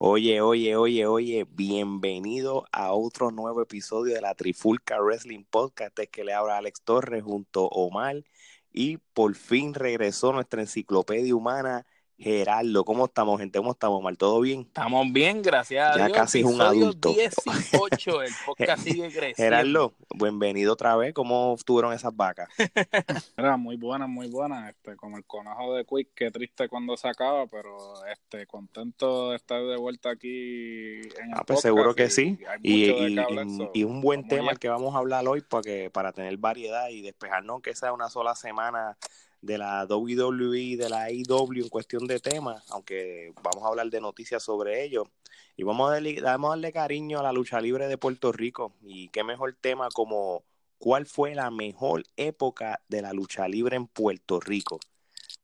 Oye, oye, oye, oye, bienvenido a otro nuevo episodio de la Trifulca Wrestling Podcast. Es que le habla Alex Torres junto a Omar y por fin regresó nuestra enciclopedia humana Gerardo, ¿cómo estamos, gente? ¿Cómo estamos, Mal? ¿Todo bien? Estamos bien, gracias a ya Dios. casi es un adulto. 18, el podcast sigue creciendo. Gerardo, bienvenido otra vez. ¿Cómo estuvieron esas vacas? Era muy buena, muy buena. Este, como el conejo de Quick, qué triste cuando se acaba, pero este, contento de estar de vuelta aquí en el Ah, pues podcast seguro que y sí. Y, y- un buen tema el que vamos a hablar hoy para, que, para tener variedad y despejarnos que sea una sola semana de la WWE, de la AEW en cuestión de temas, aunque vamos a hablar de noticias sobre ello. Y vamos a, darle, vamos a darle cariño a la lucha libre de Puerto Rico. Y qué mejor tema como cuál fue la mejor época de la lucha libre en Puerto Rico.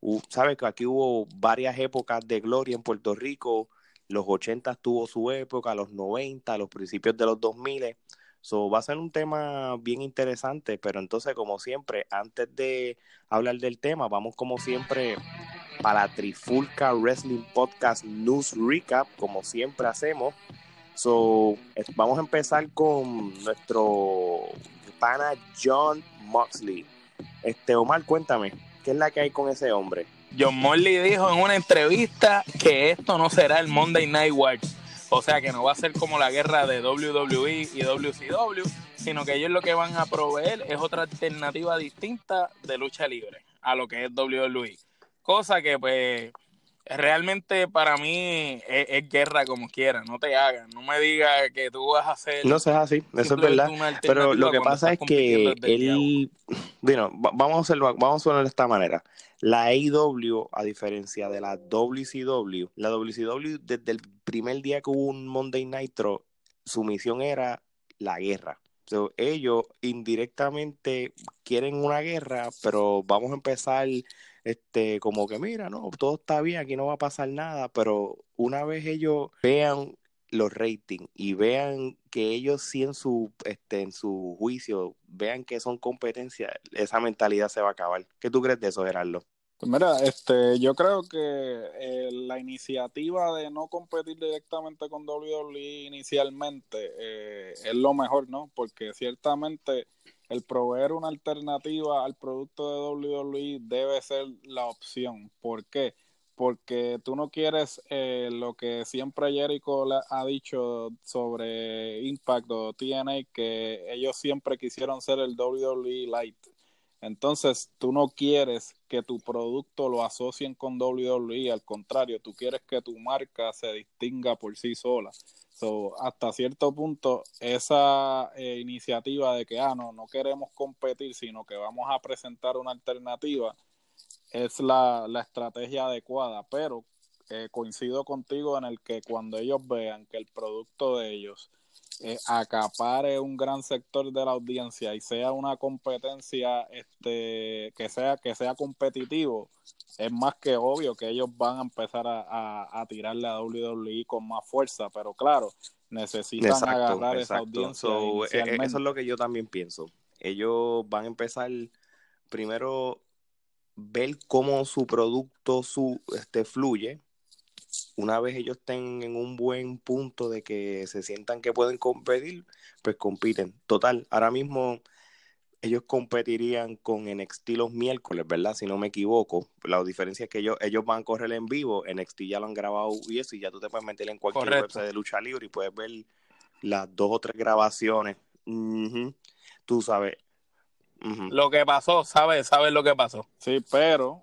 Hu- Sabes que aquí hubo varias épocas de gloria en Puerto Rico. Los 80 tuvo su época, los 90, los principios de los 2000. So, va a ser un tema bien interesante, pero entonces, como siempre, antes de hablar del tema, vamos como siempre para la Trifulca Wrestling Podcast News Recap, como siempre hacemos. So, vamos a empezar con nuestro pana John Moxley. Este, Omar, cuéntame, ¿qué es la que hay con ese hombre? John Morley dijo en una entrevista que esto no será el Monday Night Wars. O sea, que no va a ser como la guerra de WWE y WCW, sino que ellos lo que van a proveer es otra alternativa distinta de lucha libre a lo que es WWE. Cosa que, pues, realmente para mí es, es guerra como quiera. No te hagas. No me digas que tú vas a hacer. No seas así, eso es verdad. Pero lo que pasa es que él, bueno, va- vamos a hacerlo, vamos a hacerlo de esta manera. La AEW, a diferencia de la WCW, la WCW desde el primer día que hubo un Monday Nitro, su misión era la guerra. So, ellos indirectamente quieren una guerra, pero vamos a empezar este como que mira, no, todo está bien, aquí no va a pasar nada, pero una vez ellos vean los ratings y vean que ellos sí en su este en su juicio vean que son competencia, esa mentalidad se va a acabar. ¿Qué tú crees de eso, Gerardo? Pues mira, este, yo creo que eh, la iniciativa de no competir directamente con WWE inicialmente eh, es lo mejor, ¿no? Porque ciertamente el proveer una alternativa al producto de WWE debe ser la opción. ¿Por qué? Porque tú no quieres eh, lo que siempre Jericho ha dicho sobre Impact o TNA, que ellos siempre quisieron ser el WWE Light. Entonces, tú no quieres que tu producto lo asocien con WWE, al contrario, tú quieres que tu marca se distinga por sí sola. So, hasta cierto punto, esa eh, iniciativa de que, ah, no, no queremos competir, sino que vamos a presentar una alternativa, es la, la estrategia adecuada, pero eh, coincido contigo en el que cuando ellos vean que el producto de ellos eh, acapare un gran sector de la audiencia y sea una competencia este que sea que sea competitivo es más que obvio que ellos van a empezar a, a, a tirarle a WWE con más fuerza pero claro necesitan agarrar esa audiencia So, eh, inicialmente. eso es lo que yo también pienso. Ellos van a empezar primero ver cómo su producto su este fluye. Una vez ellos estén en un buen punto de que se sientan que pueden competir, pues compiten. Total, ahora mismo ellos competirían con NXT los miércoles, ¿verdad? Si no me equivoco. La diferencia es que ellos, ellos van a correr en vivo, NXT ya lo han grabado y eso, y ya tú te puedes meter en cualquier Correcto. website de lucha libre y puedes ver las dos o tres grabaciones. Tú sabes. Lo que pasó, ¿sabes? ¿Sabes lo que pasó? Sí, pero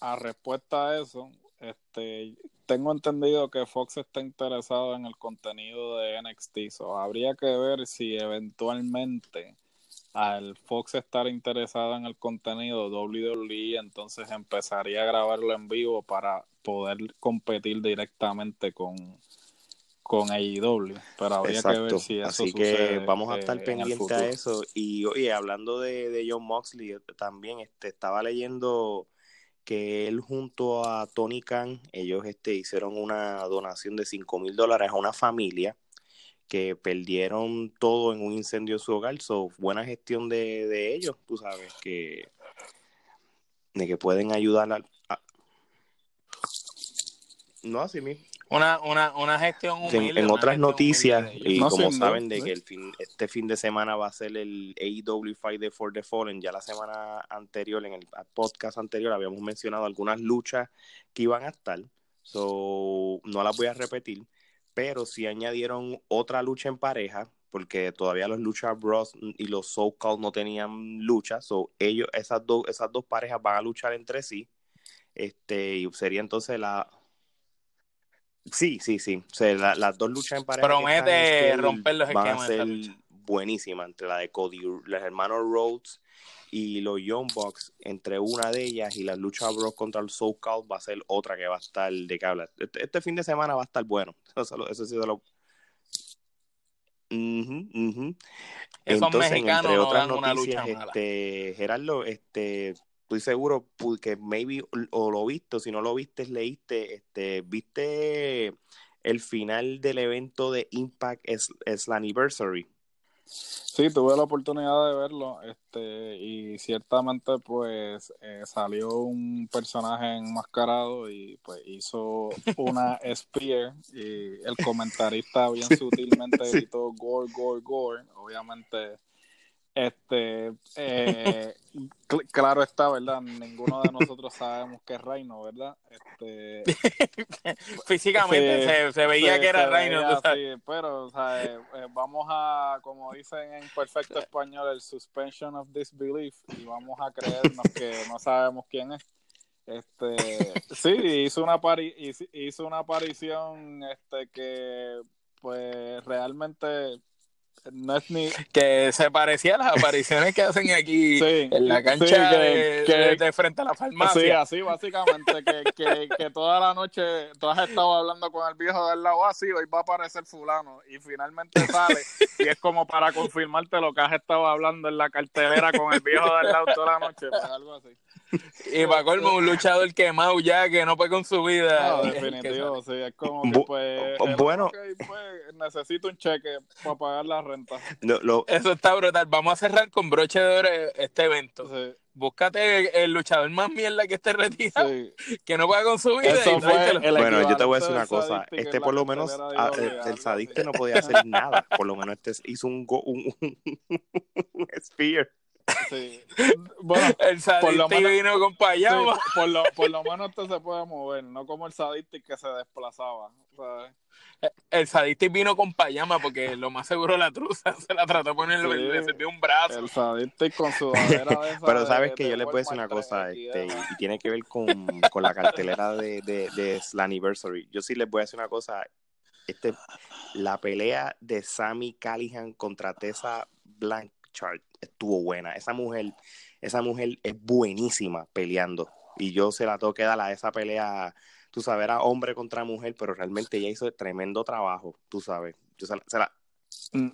a respuesta a eso, este, tengo entendido que Fox está interesado en el contenido de NXT, so habría que ver si eventualmente al Fox estar interesada en el contenido, WWE entonces empezaría a grabarlo en vivo para poder competir directamente con, con AEW. Pero habría que ver si eso Así que vamos a estar eh, pendientes a eso. Y oye, hablando de, de John Moxley, también este, estaba leyendo que él junto a Tony Khan, ellos este, hicieron una donación de 5 mil dólares a una familia que perdieron todo en un incendio en su hogar. So, buena gestión de, de ellos, tú sabes, que de que pueden ayudar. No, así mismo. Una, una, una gestión humilde. En, otras noticias, y como saben, de que el fin, este fin de semana va a ser el AEW Fight for the Fallen, ya la semana anterior, en el podcast anterior, habíamos mencionado algunas luchas que iban a estar. So, no las voy a repetir pero sí añadieron otra lucha en pareja, porque todavía los Lucha Bros y los So Called no tenían lucha, so ellos, esas dos, esas dos parejas van a luchar entre sí. Este, y sería entonces la Sí, sí, sí. O sea, las dos luchas en pareja. Promete romper los esquemas. Van a ser buenísimas entre la de Cody, los hermanos Rhodes y los Young Bucks entre una de ellas y la lucha Bros contra el Soul Call va a ser otra que va a estar de que habla. Este, este, fin de semana va a estar bueno. Eso, eso sí se lo. Entonces, entre otras noticias, este, Gerardo, este, estoy seguro que maybe o lo viste, o si no lo viste, leíste, este, viste el final del evento de Impact es, es la anniversary. Sí, tuve la oportunidad de verlo, este, y ciertamente pues eh, salió un personaje enmascarado y pues hizo una spear y el comentarista bien sutilmente gritó gore, gore, gore, obviamente este, eh, claro está, ¿verdad? Ninguno de nosotros sabemos que es Reino, ¿verdad? Este, Físicamente se, veía que era Reino. pero, o sea, eh, eh, vamos a, como dicen en perfecto español, el suspension of disbelief y vamos a creernos que no sabemos quién es. Este, sí, hizo una hizo una aparición este que pues realmente no es ni... Que se parecía a las apariciones que hacen aquí en la cancha de, frente a la farmacia. Sí, así básicamente, que, que, toda la noche tú has estado hablando con el viejo del lado así, hoy va a aparecer fulano, y finalmente sale, y es como para confirmarte lo que has estado hablando en la cartelera con el viejo del lado toda la noche, pues algo así. Y para colmo, un luchador quemado ya que no puede con su vida. No, definitivo, sí. Es como que, pues, bueno. pues, necesito un cheque para pagar la renta. Eso está brutal. Vamos a cerrar con broche de oro este evento. Búscate el, luchador más mierda que esté retirado, que no pueda con su vida. bueno, yo te voy a decir una cosa. Este por lo menos, ah, el, sadiste no podía hacer nada. Por lo menos este hizo un, un, un spear. Sí. Bueno, el sadista vino con payama. por, lo, por lo menos este se puede mover, no como el sadista que se desplazaba. El sadista vino con payama porque lo más seguro la truza se la trató de poner, le dio un brazo. El sadista con su Pero sabes que yo le puedo decir una cosa, este, y, tiene que ver con, con la cartelera de, de, de Anniversary. Yo sí les voy a decir una cosa, este, la pelea de Sammy Callihan contra Tessa Blanchard estuvo buena. Esa mujer, esa mujer es buenísima peleando. Y yo se la tengo que dar a esa pelea, tú sabes, era hombre contra mujer, pero realmente ella hizo tremendo trabajo, tú sabes. Yo se la,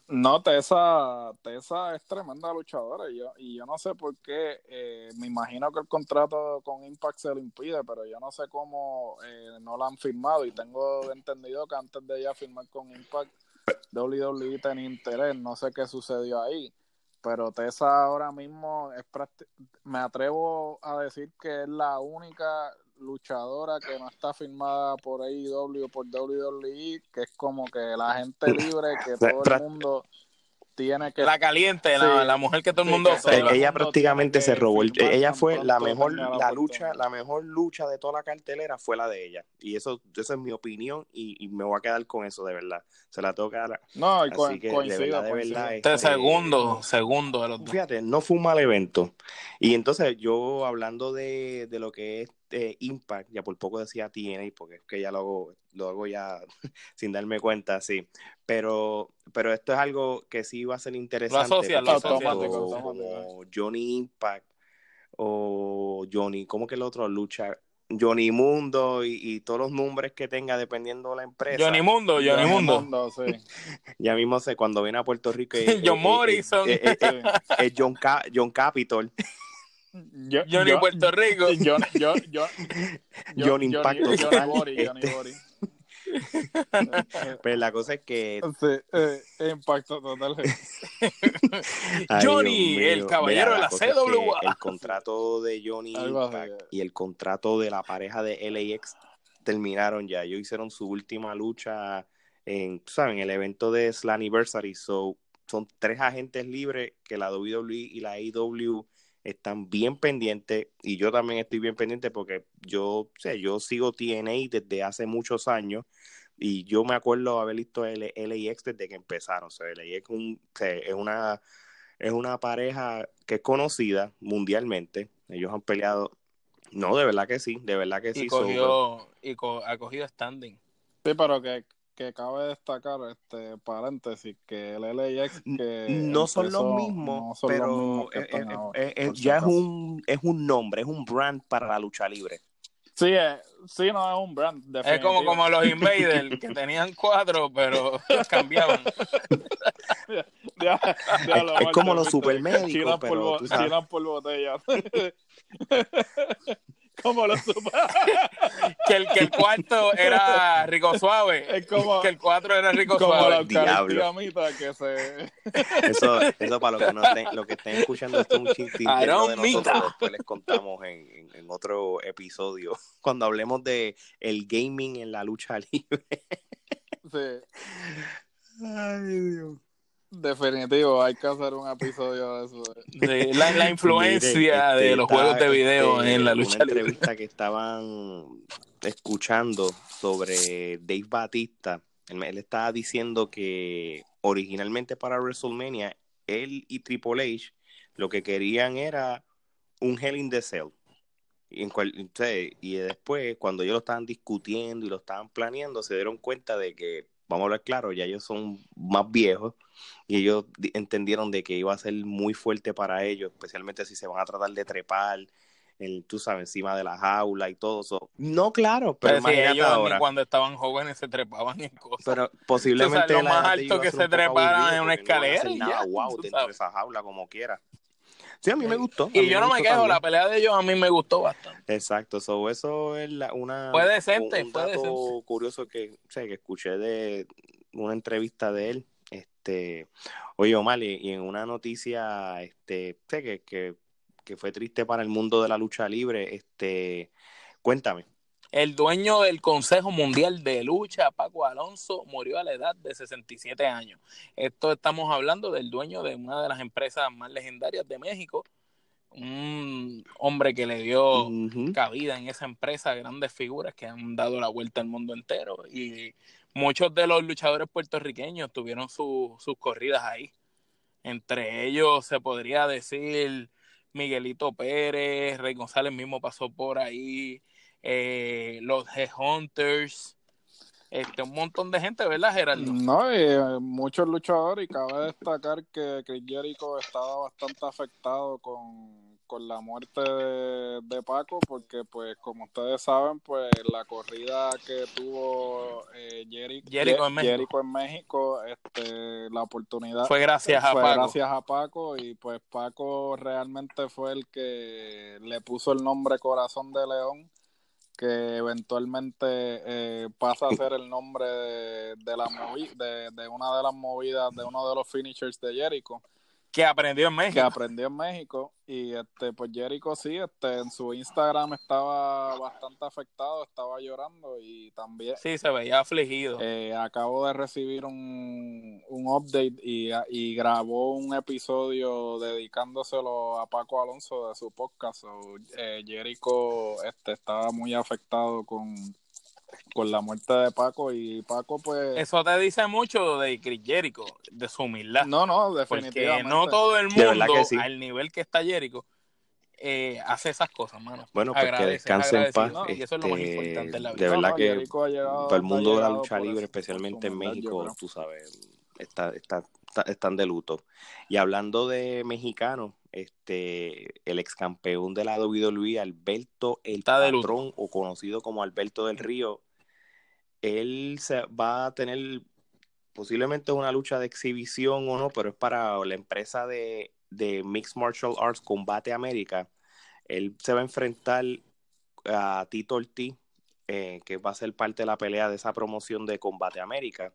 No, Tessa, Tessa es tremenda luchadora y yo, y yo no sé por qué, eh, me imagino que el contrato con Impact se lo impide, pero yo no sé cómo eh, no la han firmado y tengo entendido que antes de ella firmar con Impact, WWE tenía interés, no sé qué sucedió ahí pero Tessa ahora mismo es me atrevo a decir que es la única luchadora que no está firmada por AEW o por WWE, que es como que la gente libre, que todo el mundo tiene que la caliente la, mujer que todo el mundo ella prácticamente se robó ella fue la mejor la lucha la mejor lucha de toda la cartelera fue la de ella. Y eso esa es mi opinión y, me voy a quedar con eso de verdad. Se la que dar no y Así que de verdad, de verdad este, segundo segundo de los fíjate no fue un mal evento. Y entonces yo hablando de, de lo que es eh, Impact, ya por poco decía TNA, porque es que ya lo hago, lo hago ya sin darme cuenta, sí. Pero, pero esto es algo que sí va a ser interesante. Lo asocia, lo asocia. Como, Johnny Impact o Johnny, ¿cómo que el otro lucha? Johnny Mundo y, y, todos los nombres que tenga dependiendo de la empresa. Johnny Mundo, Johnny, Johnny Mundo. Mundo, sí. Ya mismo sé, cuando viene a Puerto Rico. eh, John Morrison. eh, eh, eh, eh, John, Ca- John Capitol. Yo- Johnny yo- Puerto Rico. yo- yo- yo- yo- John Impacto Johnny, Total, Bori, Johnny este. Bori. Pero la cosa es que. Sí, eh, impacto total. ay, Johnny, mío. el caballero de la cosa es que CWA. El contrato de Johnny Impact eh. y el contrato de la pareja de LAX terminaron ya. Ellos hicieron su última lucha en, ¿saben? el evento de Slammiversary. So, son tres agentes libres que la WWE y la AEW están bien pendientes y yo también estoy bien pendiente porque yo, o sea, yo sigo TNA desde hace muchos años y yo me acuerdo haber visto L- LAX desde que empezaron. O sea, LAX es, un, o sea, es una es una pareja que es conocida mundialmente. Ellos han peleado. No, de verdad que sí, de verdad que sí. Y So, cogió, y co- ha cogido standing. Sí, pero que, que cabe destacar, este paréntesis, que el LAX que no son los mismos, no son los pero mismos que eh, están eh, ahora, eh, eh, por si ya es un, es un nombre, es un brand para la lucha libre. Sí, eh, sí, no es un brand. Es como, definitivo. como los Invaders, que tenían cuatro, pero cambiaban. Ya- ya Es- lo es como los supermédicos, pero por, tú sabes. por botella. como los super... Que el, que el cuarto era Rico Suave. Es como, Que el cuatro era Rico como Suave. Diablo. Eucaristía que se... Eso, eso para los que, no estén, los que estén escuchando esto es un chistito de nosotros, Mita. después les contamos en, en- en otro episodio, cuando hablemos de el gaming en la lucha libre. Sí, Ay, Dios. Definitivo, hay que hacer un episodio de eso. Sí, la, la influencia Mire, de este, los juegos de video este, en la lucha Una libre. entrevista que estaban escuchando sobre Dave Batista. Él, él estaba diciendo que originalmente para WrestleMania, él y Triple H lo que querían era un Hell in the Cell. Y, en cual- entonces, y después, cuando ellos lo estaban discutiendo y lo estaban planeando, se dieron cuenta de que, vamos a hablar claro, ya ellos son más viejos y ellos di- entendieron de que iba a ser muy fuerte para ellos, especialmente si se van a tratar de trepar, el, tú sabes, encima de la jaula y todo eso. No, claro, pero Pero si ellos ni cuando estaban jóvenes se trepaban en cosas. Pero posiblemente sabes, lo más alto que se treparan en una no escalera y nada ya, wow dentro de esa jaula como quiera. Sí, a mí me gustó. Y yo no me quejo, también. la pelea de ellos a mí me gustó bastante. Exacto, so, eso es la- una Fue decente, un, un fue dato decente. curioso que, o sea, que escuché de una entrevista de él. Este, oye Omar, y, y en una noticia, este, sé que, que, que fue triste para el mundo de la lucha libre, este, cuéntame. El dueño del Consejo Mundial de Lucha, Paco Alonso, murió a la edad de 67 años. Esto estamos hablando del dueño de una de las empresas más legendarias de México, un hombre que le dio cabida en esa empresa grandes figuras que han dado la vuelta al mundo entero y muchos de los luchadores puertorriqueños tuvieron su- sus corridas ahí. Entre ellos se podría decir Miguelito Pérez, Rey González mismo pasó por ahí, eh, los Hunters, este, un montón de gente, ¿verdad, Gerardo? No, y eh, muchos luchadores, y cabe destacar que Chris Jericho estaba bastante afectado con, con la muerte de, de Paco, porque pues como ustedes saben, pues la corrida que tuvo eh, Jericho, Jericho en México. Jericho en México, este, la oportunidad Fue gracias a fue Paco. gracias a Paco y pues Paco realmente fue el que le puso el nombre Corazón de León que eventualmente eh, pasa a ser el nombre de, de la movi de, de una de las movidas de uno de los finishers de Jericho Que aprendió en que México. aprendió en México y este pues Jericho sí este en su Instagram estaba bastante afectado estaba llorando y también Sí, se veía afligido. eh, acabo de recibir un, un update y, y grabó un episodio dedicándoselo a Paco Alonso de su podcast. So, eh, Jericho este, estaba muy afectado con, con la muerte de Paco y Paco pues... Eso te dice mucho de Chris Jericho, de su humildad. no, no, Porque definitivamente. no todo el mundo, que sí. al nivel que está Jericho, eh, hace esas cosas, mano. Bueno, pues que descanse en paz. y eso es lo más este, importante en la vida. De verdad que para el mundo de la lucha libre, especialmente en México, tú sabes, está, está, están de luto. Y hablando de mexicanos, este, el ex campeón de la WWE, Alberto el Patrón, o conocido como Alberto del Río, él se va a tener posiblemente una lucha de exhibición o no, pero es para la empresa de, de Mixed Martial Arts Combate América. Él se va a enfrentar a Tito Ortiz, eh, que va a ser parte de la pelea de esa promoción de Combate América.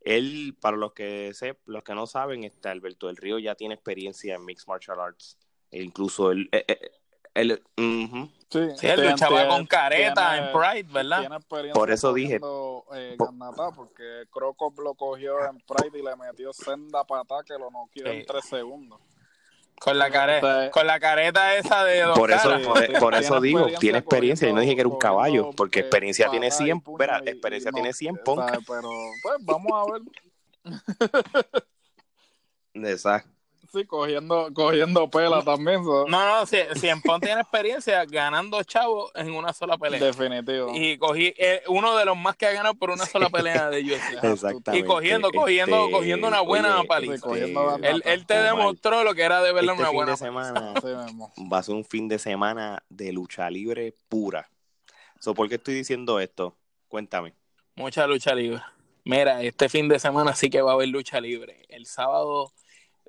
Él, para los que sé, los que no saben, está Alberto del Río ya tiene experiencia en Mixed Martial Arts. E incluso él, eh, eh, él, Sí, él luchaba con careta en Pride, ¿verdad? Por eso dije. Eh, porque Croco lo cogió en Pride y le metió senda pata que lo noqueó en tres segundos. Con la, careta, con la careta esa de dos Por eso, por, eso digo, tiene experiencia. Yo no dije que era un caballo, porque experiencia tiene 100, espera, experiencia tiene 100 punk. Pero, pues, vamos a ver. Exacto. Sí, cogiendo, cogiendo pela también. No, no, si, si en Pon tiene experiencia ganando chavos en una sola pelea. Definitivo. Y cogí eh, uno de los más que ha ganado por una sola pelea de UFC. Exactamente. Y cogiendo, cogiendo, este, cogiendo una buena paliza. él, él, te demostró lo que era de verle este una buena de semana. va a ser un fin de semana de lucha libre pura. So, ¿Por qué estoy diciendo esto? Cuéntame. Mucha lucha libre. Mira, este fin de semana sí que va a haber lucha libre. El sábado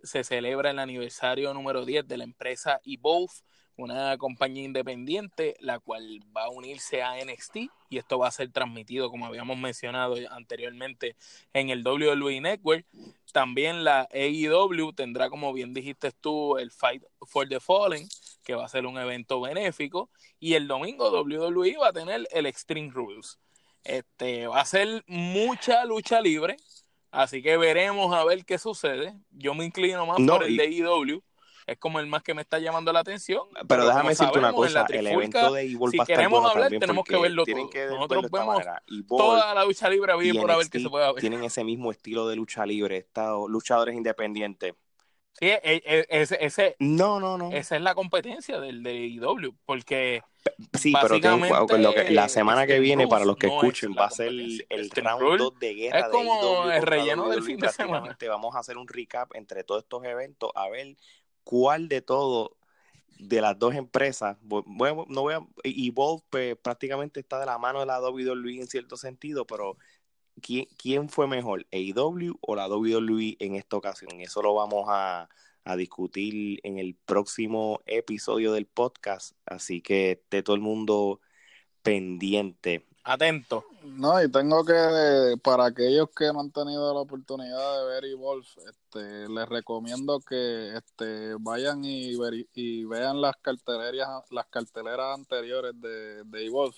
se celebra el aniversario número 10 de la empresa Evolve, una compañía independiente, la cual va a unirse a NXT y esto va a ser transmitido, como habíamos mencionado anteriormente, en el WWE Network. También la AEW tendrá, como bien dijiste tú, el Fight for the Fallen, que va a ser un evento benéfico. Y el domingo WWE va a tener el Extreme Rules. Este, va a ser mucha lucha libre, Así que veremos a ver qué sucede. Yo me inclino más por el de IW. Es como el más que me está llamando la atención. Pero, déjame decirte una cosa, el evento de IW Si queremos hablar, tenemos que verlo todo. Nosotros vemos toda la lucha libre a por a ver qué se puede ver. Tienen ese mismo estilo de lucha libre, estos luchadores independientes. Sí, e, e, ese, ese, no, no, no. Esa es la competencia del de IW, porque Sí, pero lo que, la semana que viene, para los que escuchen, va a ser el, round 2 de guerra. Es como el relleno del fin de semana. Vamos a hacer un recap entre todos estos eventos, a ver cuál de todos de las dos empresas, bueno, no voy a, Evolve pues, prácticamente está de la mano de la WWE en cierto sentido, pero ¿quién, quién fue mejor, AEW o la WWE en esta ocasión? Eso lo vamos a, a discutir en el próximo episodio del podcast. Así que esté todo el mundo pendiente. Atento. No, y tengo que, para aquellos que no han tenido la oportunidad de ver Evolve, este, les recomiendo que este, vayan y, y vean las carteleras, las carteleras anteriores de, de Evolve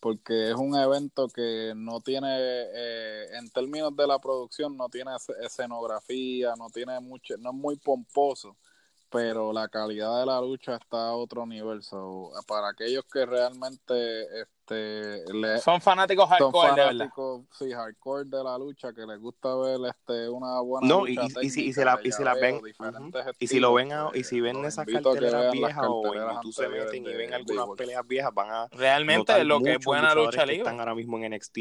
porque es un evento que no tiene, eh, en términos de la producción, no tiene escenografía, no tiene mucho, no es muy pomposo, pero la calidad de la lucha está a otro nivel. para aquellos que realmente este, son fanáticos hardcore, de verdad. Sí, hardcore de la lucha, que les gusta ver este, una buena no, lucha. y, y, si, y, si la, y si la ven, y si lo ven, y si ven esas carteleras viejas o YouTube se meten y ven algunas peleas viejas, van a. Realmente lo que es buena lucha libre. están ahora mismo en NXT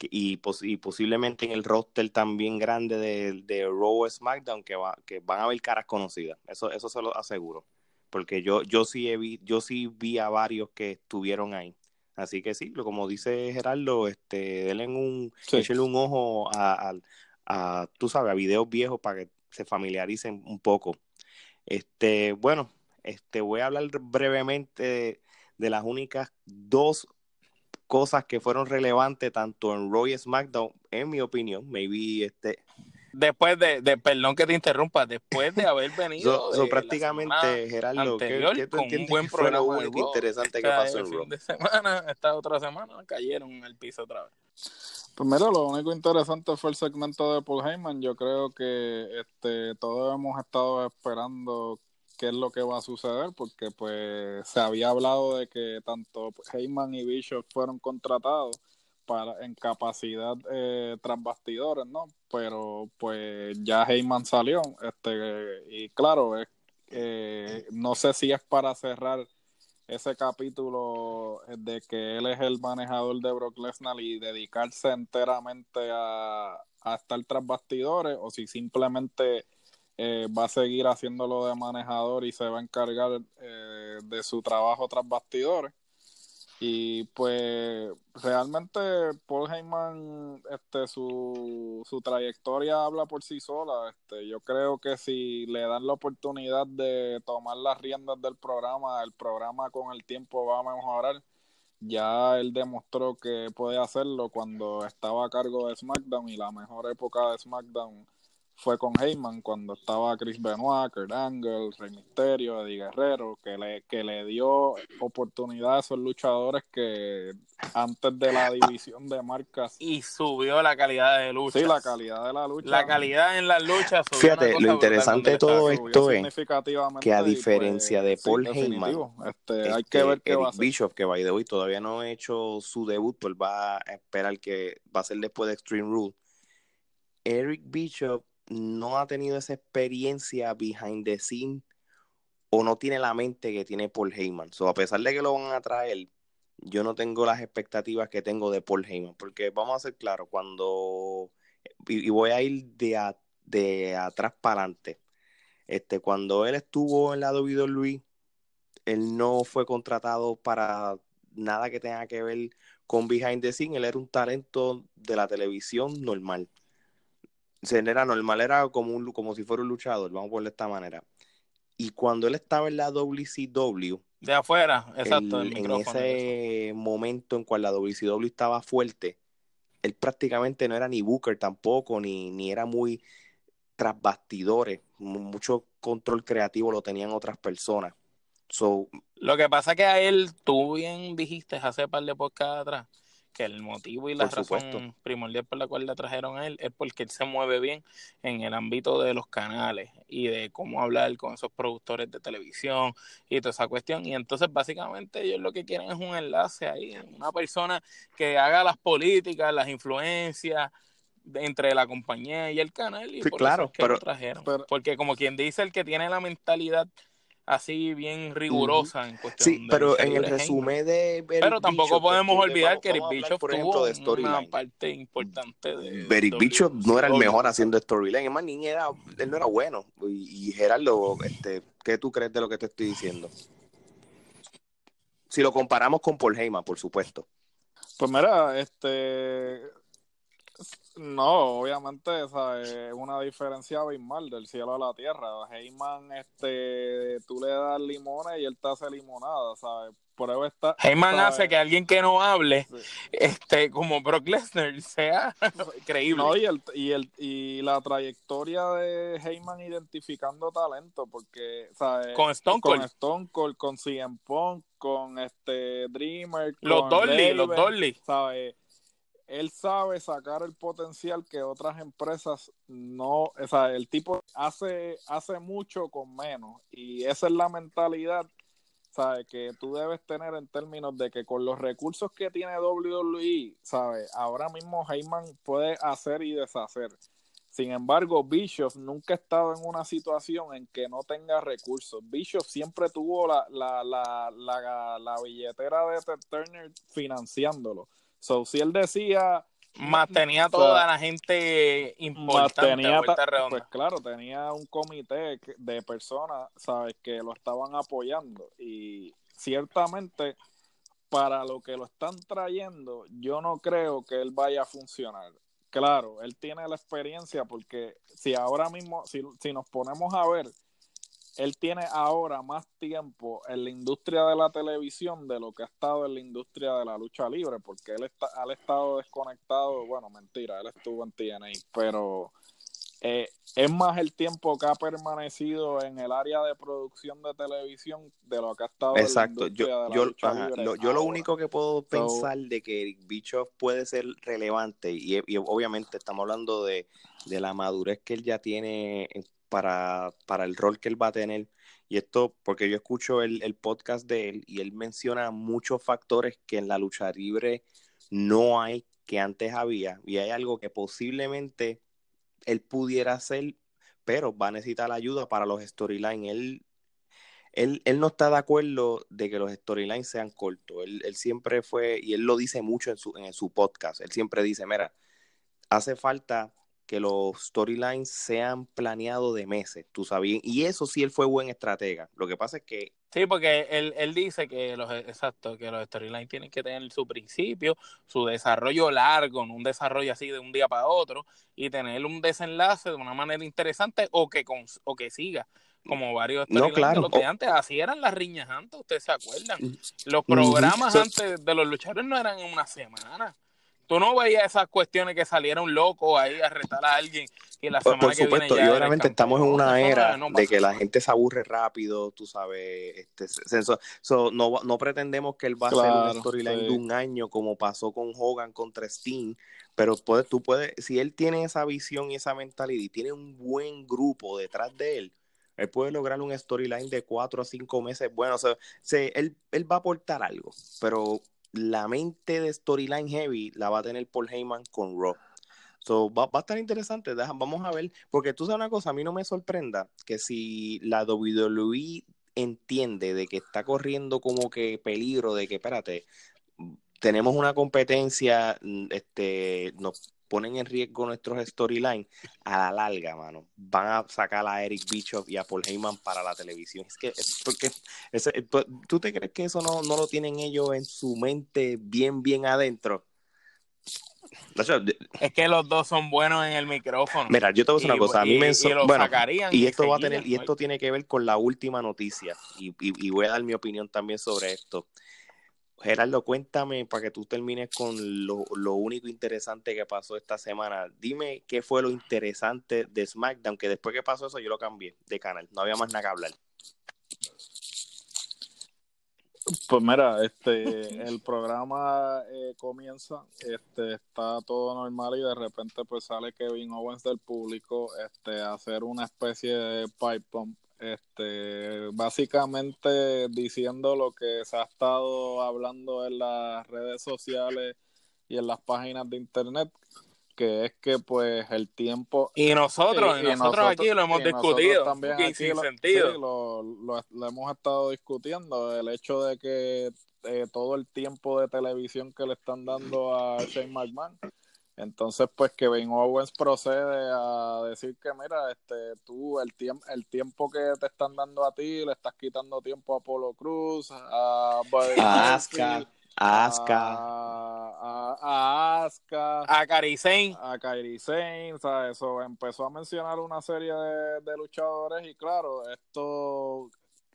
y, y, posiblemente en el roster también grande de, de Raw SmackDown que, va, que van a ver caras conocidas. Eso, eso se lo aseguro. Porque yo, yo, sí vi, yo sí vi a varios que estuvieron ahí. Así que sí, como dice Gerardo, este, denle un, un ojo a, a, tú sabes, a videos viejos para que se familiaricen un poco. Este, bueno, este, voy a hablar brevemente de las únicas dos cosas que fueron relevantes tanto en Raw y SmackDown, en mi opinión, maybe este después de, de, perdón que te interrumpa, después de haber venido so, prácticamente Gerardo, ¿qué, ¿qué tú un buen programa lo interesante que pasó en Raw? de semana, esta otra semana cayeron en el piso otra vez. Pues mira, lo único interesante fue el segmento de Paul Heyman. Yo creo que este todos hemos estado esperando qué es lo que va a suceder, porque pues se había hablado de que tanto Heyman y Bishop fueron contratados para en capacidad eh, tras bastidores, ¿no? Pero pues ya Heyman salió, este y claro, es eh, no sé si es para cerrar ese capítulo de que él es el manejador de Brock Lesnar y dedicarse enteramente a, a estar tras bastidores o si simplemente eh, va a seguir haciéndolo de manejador y se va a encargar eh, de su trabajo tras bastidores. Y pues realmente Paul Heyman, este, su, su trayectoria habla por sí sola. Este, yo creo que si le dan la oportunidad de tomar las riendas del programa, el programa con el tiempo va a mejorar. Ya él demostró que puede hacerlo cuando estaba a cargo de SmackDown y la mejor época de SmackDown fue con Heyman cuando estaba Chris Benoit, Kurt Angle, Rey Mysterio, Eddie Guerrero, que le, que le dio oportunidad a esos luchadores que antes de la división de marcas. Y subió la calidad de lucha. Sí, la calidad de la lucha. La calidad en las luchas. Fíjate, lo interesante de todo esto es que a diferencia de Paul Heyman, este, hay que ver qué Eric va a hacer. Bishop, que by the way todavía no ha hecho su debut, pues va a esperar que va a ser después de Extreme Rule. Eric Bishop no ha tenido esa experiencia behind the scene o no tiene la mente que tiene Paul Heyman. So, a pesar de que lo van a traer, yo no tengo las expectativas que tengo de Paul Heyman, porque vamos a ser claros, cuando, y, voy a ir de, de atrás para adelante, este, cuando él estuvo en la WWE, él no fue contratado para nada que tenga que ver con behind the scene, él era un talento de la televisión normal se era normal, era como, un, como si fuera un luchador, vamos a ponerlo de esta manera. Y cuando él estaba en la WCW, de afuera, exacto, el, en ese momento en cual la WCW estaba fuerte, él prácticamente no era ni Booker tampoco, ni, ni era muy tras bastidores, mucho control creativo lo tenían otras personas. So, lo que pasa que a él, tú bien dijiste hace par de podcast atrás, que el motivo y la Por razón supuesto. primordial por la cual la trajeron a él es porque él se mueve bien en el ámbito de los canales y de cómo hablar con esos productores de televisión y toda esa cuestión. Y entonces básicamente ellos lo que quieren es un enlace ahí, una persona que haga las políticas, las influencias entre la compañía y el canal y Sí, por claro, eso es que pero- lo trajeron. pero- porque como quien dice, el que tiene la mentalidad así bien rigurosa en cuestión sí, de pero en el resumen de Pero tampoco Bishop, podemos olvidar que Eric Bishop por tuvo una parte importante de Eric Bishop no era el mejor haciendo storyline, es más, ni era, él no era bueno. Y, y Gerardo, este, ¿qué tú crees de lo que te estoy diciendo? Si lo comparamos con Paul Heyman, por supuesto. Pues mira, este. No, obviamente, ¿sabes? Es una diferencia abismal del cielo a la tierra. Heyman, este, tú le das limones y él te hace limonada, ¿sabes? Prueba está. Heyman ¿sabes? hace que alguien que no hable, Sí. este, como Brock Lesnar, sea creíble. No, y, el, y, el, y la trayectoria de Heyman identificando talento, porque, ¿sabes? Con Stone Con Cold. Stone Cold, con CM Punk, con este Dreamer, los con Dolly, los Dolly. ¿sabe? Él sabe sacar el potencial que otras empresas no, o sea, el tipo hace, hace mucho con menos y esa es la mentalidad, ¿sabe? Que tú debes tener en términos de que con los recursos que tiene WWE, ¿sabe? Ahora mismo Heyman puede hacer y deshacer. Sin embargo, Bishop nunca ha estado en una situación en que no tenga recursos. Bishop siempre tuvo la, la, la, la, la billetera de Turner financiándolo. So, si él decía, Más tenía toda la gente importante tenía, redonda. pues claro, tenía un comité de personas, ¿sabes? Que lo estaban apoyando. Y ciertamente, para lo que lo están trayendo, yo no creo que él vaya a funcionar. Claro, él tiene la experiencia porque si ahora mismo, si, si nos ponemos a ver, él tiene ahora más tiempo en la industria de la televisión de lo que ha estado en la industria de la lucha libre, porque él, está, él ha estado desconectado, bueno, mentira, él estuvo en TNA, pero eh, es más el tiempo que ha permanecido en el área de producción de televisión de lo que ha estado Exacto. en la Yo, de la yo, lucha ajá, libre. lo, yo lo único que puedo pensar de que Eric Bischoff puede ser relevante, y, y obviamente estamos hablando de, de la madurez que él ya tiene en- para, para el rol que él va a tener. Y esto, porque yo escucho el, el podcast de él y él menciona muchos factores que en la lucha libre no hay, que antes había, y hay algo que posiblemente él pudiera hacer, pero va a necesitar ayuda para los storylines. Él él, él no está de acuerdo de que los storylines sean cortos. Él, él, siempre fue, y él lo dice mucho en su, en su podcast, él siempre dice, mira, hace falta que los storylines sean planeados de meses, tú sabías, y eso sí él fue buen estratega. Lo que pasa es que Sí, porque él, él dice que los exacto, que los storylines tienen que tener su principio, su desarrollo largo, no un desarrollo así de un día para otro, y tener un desenlace de una manera interesante o que o que siga como varios no, claro. de los de antes. Así eran las riñas antes, ustedes se acuerdan. Los programas antes de los luchadores no eran en una semana. Tú no veías esas cuestiones que saliera un loco ahí a retar a alguien y la semana Por supuesto, que y obviamente estamos en una era de que la gente se aburre rápido, tú sabes, este, no, no pretendemos que él va a hacer una storyline de un año como pasó con Hogan contra Sting, pero puedes, tú puedes, si él tiene esa visión y esa mentalidad y tiene un buen grupo detrás de él, él puede lograr un storyline de cuatro a cinco meses. Bueno, o sea, él, él va a aportar algo, pero la mente de storyline heavy la va a tener Paul Heyman con Raw. So, va, a estar interesante, vamos a ver, porque tú sabes una cosa, a mí no me sorprenda que si la WWE entiende de que está corriendo como que peligro, de que, espérate, tenemos una competencia, mm, este, nos ponen en riesgo nuestros storylines, a la larga, mano, van a sacar a Eric Bischoff y a Paul Heyman para la televisión. Es que, porque, pues, ¿tú te crees que eso no, no lo tienen ellos en su mente bien, bien adentro? Es que los dos son buenos en el micrófono. Mira, yo te voy a decir una cosa. A mí me bueno, y esto va a tener, y esto tiene que ver con la última noticia. Y, y, voy a dar mi opinión también sobre esto. Gerardo, cuéntame para que tú termines con lo, único interesante que pasó esta semana. Dime qué fue lo interesante de SmackDown, que después que pasó eso yo lo cambié de canal, no había más nada que hablar. Pues mira, este, el programa eh, comienza, este, está todo normal y de repente pues sale Kevin Owens del público, este, a hacer una especie de pipe bomb este, básicamente diciendo lo que se ha estado hablando en las redes sociales y en las páginas de internet, que es que pues el tiempo y nosotros y, nosotros, aquí lo hemos discutido también sin sentido. lo, lo, hemos estado discutiendo el hecho de que eh, todo el tiempo de televisión que le están dando a Shane McMahon entonces, pues Kevin Owens procede a decir que, mira, este, tú el, tiempo el tiempo que te están dando a ti, le estás quitando tiempo a Polo Cruz, a, a Asuka, a Asuka, a, a, Asuka, a Kairi Sane, a o sea, eso empezó a mencionar una serie de, de luchadores y claro, esto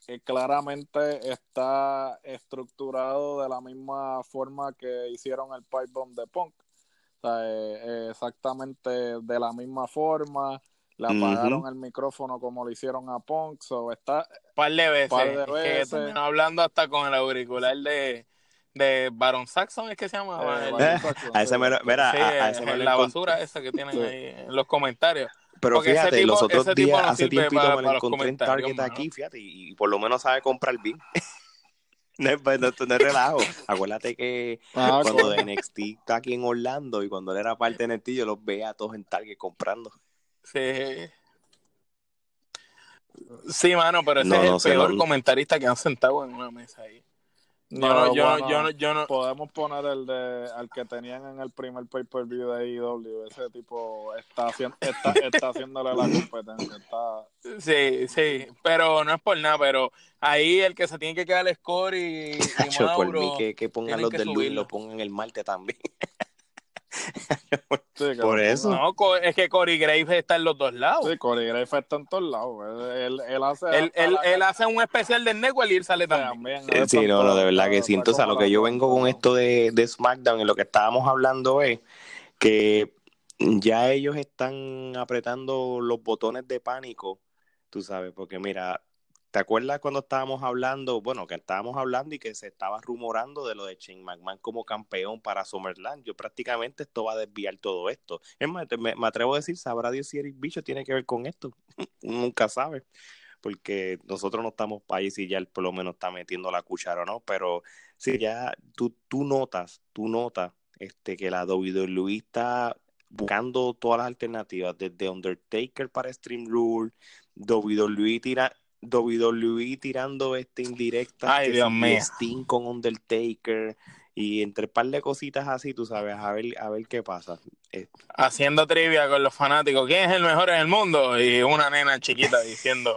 eh, claramente está estructurado de la misma forma que hicieron el pipe bomb de Punk exactamente de la misma forma. Le apagaron el micrófono como lo hicieron a Punk. So está, par de veces. Par de veces. hablando hasta con el auricular de, de Baron Saxon, es que se llama. Eh, a ese me, mira, a, ese la basura esa que tienen ahí en los comentarios. Pero fíjate, los otros días, hace tiempo me lo encontré en Target aquí, fíjate, y, por lo menos sabe comprar bien. No, no, no, es relajo. Acuérdate que ah, cuando de NXT está aquí en Orlando y cuando él era parte de NXT, yo los veía a todos en Target comprando. Sí. Sí, mano, pero ese es el peor comentarista que han sentado en una mesa ahí. No, yo, yo, yo, no, Podemos poner el de al que tenían en el primer pay-per-view de AEW. Ese tipo está, haciendo, está, está haciéndole la competencia. Está... Sí, sí, pero no es por nada, pero ahí el que se tiene que quedar el score y, y Mauro, por mí que, que pongan los de Luis lo pongan el martes también. Por eso. No, es que Corey Graves está en los dos lados. Sí, Corey Graves está en todos lados. Él, él hace, él, hace un especial del Network y él sale también. sí, no, no, de verdad que sí. Entonces, a lo que yo vengo con esto de, de SmackDown y lo que estábamos hablando es que ya ellos están apretando los botones de pánico, tú sabes, porque mira, ¿Te acuerdas cuando estábamos hablando, bueno, que estábamos hablando y que se estaba rumorando de lo de Shane McMahon como campeón para Summerland? Yo prácticamente esto va a desviar todo esto. Es más, me, atrevo a decir, sabrá Dios si Eric Bicho tiene que ver con esto. Nunca sabe, porque nosotros no estamos ahí si ya él por lo menos está metiendo la cuchara o no, pero si ya tú, tú notas, tú notas este, que la WWE está buscando todas las alternativas, desde Undertaker para Stream Rule, WWE tira WWE tirando este indirecta. Ay, Dios mío. Sting con Undertaker. Y entre un par de cositas así, tú sabes, a ver, a ver qué pasa. Eh, Haciendo trivia con los fanáticos. ¿Quién es el mejor en el mundo? Y una nena chiquita diciendo,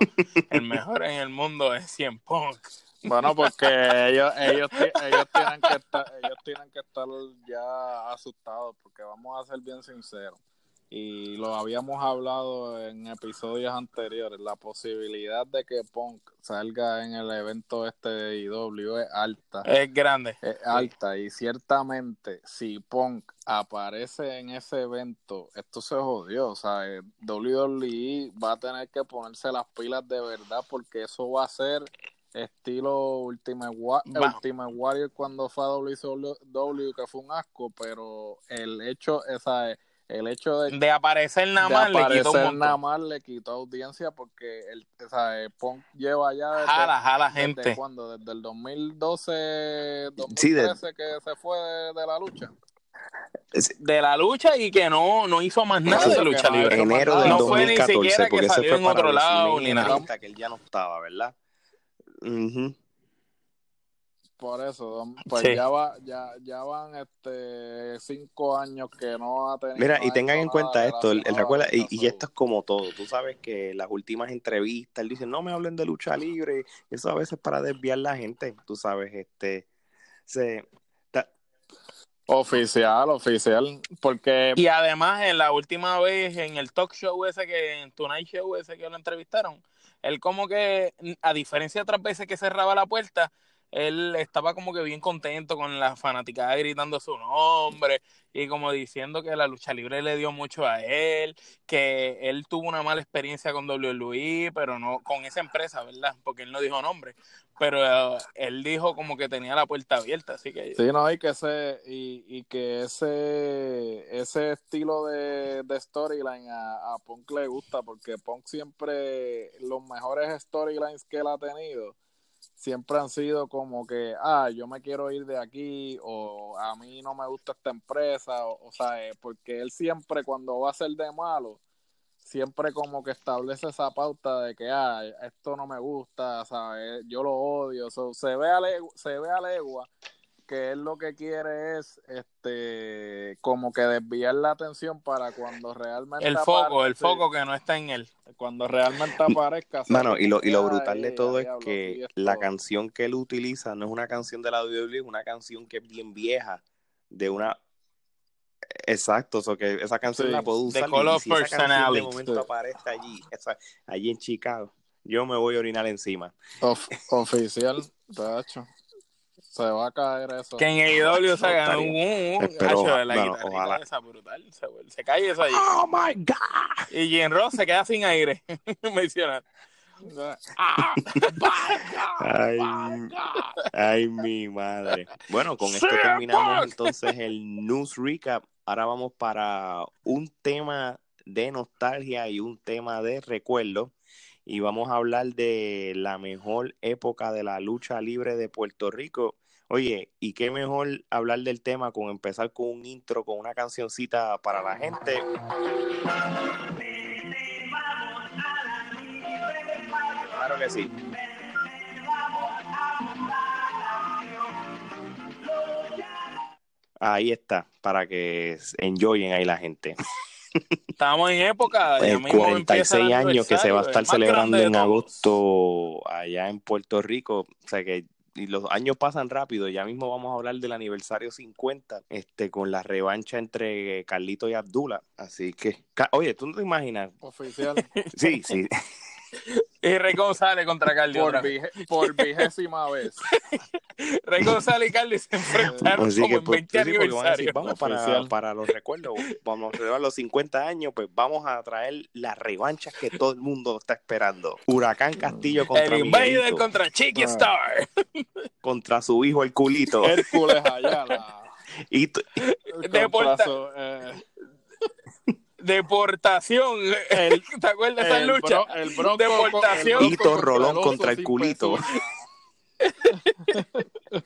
el mejor en el mundo es 100 Punk. Bueno, porque ellos, ellos, ellos, tienen que estar, ellos tienen que estar ya asustados, porque vamos a ser bien sinceros. Y lo habíamos hablado en episodios anteriores, la posibilidad de que Punk salga en el evento este de IW es alta. Es grande. Es alta y ciertamente si Punk aparece en ese evento, esto se jodió, o sea, eh, WWE va a tener que ponerse las pilas de verdad porque eso va a ser estilo Ultimate, Wa- Va. Ultimate Warrior cuando fue a WCW que fue un asco, pero el hecho, esa el hecho de De aparecer nada de más le quitó un nada más le quitó audiencia porque el, o sea, eh, Punk lleva ya desde, Jala, jala ¿Desde gente. cuándo? ¿Desde el 2012, Sí, de- 2013 que se fue de, de la lucha? De la lucha y que no, no hizo más nada de lucha no libre. enero del No fue ni 2014, siquiera que porque ese salió fue en otro lado WrestleMania ni nada. 30, que él ya no estaba, ¿verdad? Por eso, pues Sí. ya va, ya, ya van este cinco años que no ha tenido. Mira, y tengan en cuenta esto, a recuerda, la y, esto es como todo, tú sabes que las últimas entrevistas, él dice, no me hablen de lucha libre, eso a veces para desviar la gente, tú sabes, este, se, ta- Oficial, oficial, porque Y además, en la última vez, en el talk show ese que, en Tonight Show ese que lo entrevistaron, él como que, a diferencia de otras veces que cerraba la puerta, él estaba como que bien contento con la fanaticada gritando su nombre y como diciendo que la lucha libre le dio mucho a él, que él tuvo una mala experiencia con WWE, pero no con esa empresa, ¿verdad? Porque él no dijo nombre, pero eh, él dijo como que tenía la puerta abierta, así que Sí, no, y que ese, y, y que ese, ese estilo de, de storyline a, a Punk le gusta, porque Punk siempre, los mejores storylines que él ha tenido, siempre han sido como que, ah, yo me quiero ir de aquí, o a mí no me gusta esta empresa, o, o sea, eh, porque él siempre cuando va a ser de malo, siempre como que establece esa pauta de que, ah, esto no me gusta, ¿sabes? Yo lo odio, so, se ve a legua, se ve a legua que él lo que quiere es este como que desviar la atención para cuando realmente el foco, el foco que no está en él. cuando realmente aparezca Mano, y lo, y lo brutal de "Ay, todo a es diablo, que aquí esto". la canción que él utiliza no es una canción de la WWE, es una canción que es bien vieja, de una... Exacto, o que esa canción Sí, la puedo The usar Call y of si esa canción de Personality. momento aparece allí, esa- allí en Chicago, yo me voy a orinar encima. Of- oficial tacho. Se va a caer eso Que en AEW se haga un, un, un Espero, hacho de la bueno, guitarrita ojalá. esa brutal. Se, se cae eso allí. Oh my God. Y Jim Ross se queda sin aire. Menciona. Ah, Ay, ay, mi madre. Bueno, con esto terminamos entonces el news recap. Ahora vamos para un tema de nostalgia y un tema de recuerdo. Y vamos a hablar de la mejor época de la lucha libre de Puerto Rico. Oye, y qué mejor hablar del tema con empezar con un intro, con una cancioncita para la gente. Claro que sí. Ahí está, para que enjoyen ahí la gente. Estamos en época. ya el 46 años que se va a estar celebrando en agosto allá en Puerto Rico. O sea que y los años pasan rápido. Ya mismo vamos a hablar del aniversario 50, este, con la revancha entre Carlito y Abdullah. Así que, oye, tú no te imaginas. oficial Sí, sí. Y Rey González contra Carly. por, vige- vigésima vez Rey González y Carly se enfrentaron Así como que, en pues, 20 sí, porque van a decir, aniversarios. vamos para, para los recuerdos, vamos a celebrar los 50 años, pues vamos a traer las revanchas que todo el mundo está esperando. Huracán Castillo contra El Invader contra Chiqui Ah. Star. contra su hijo el culito. Hércules Ayala Y contra Deporta- su, eh, Deportación. ¿Te acuerdas de esa lucha? bro- el bronco Deportación. el Tito Rolón contra el sin culito.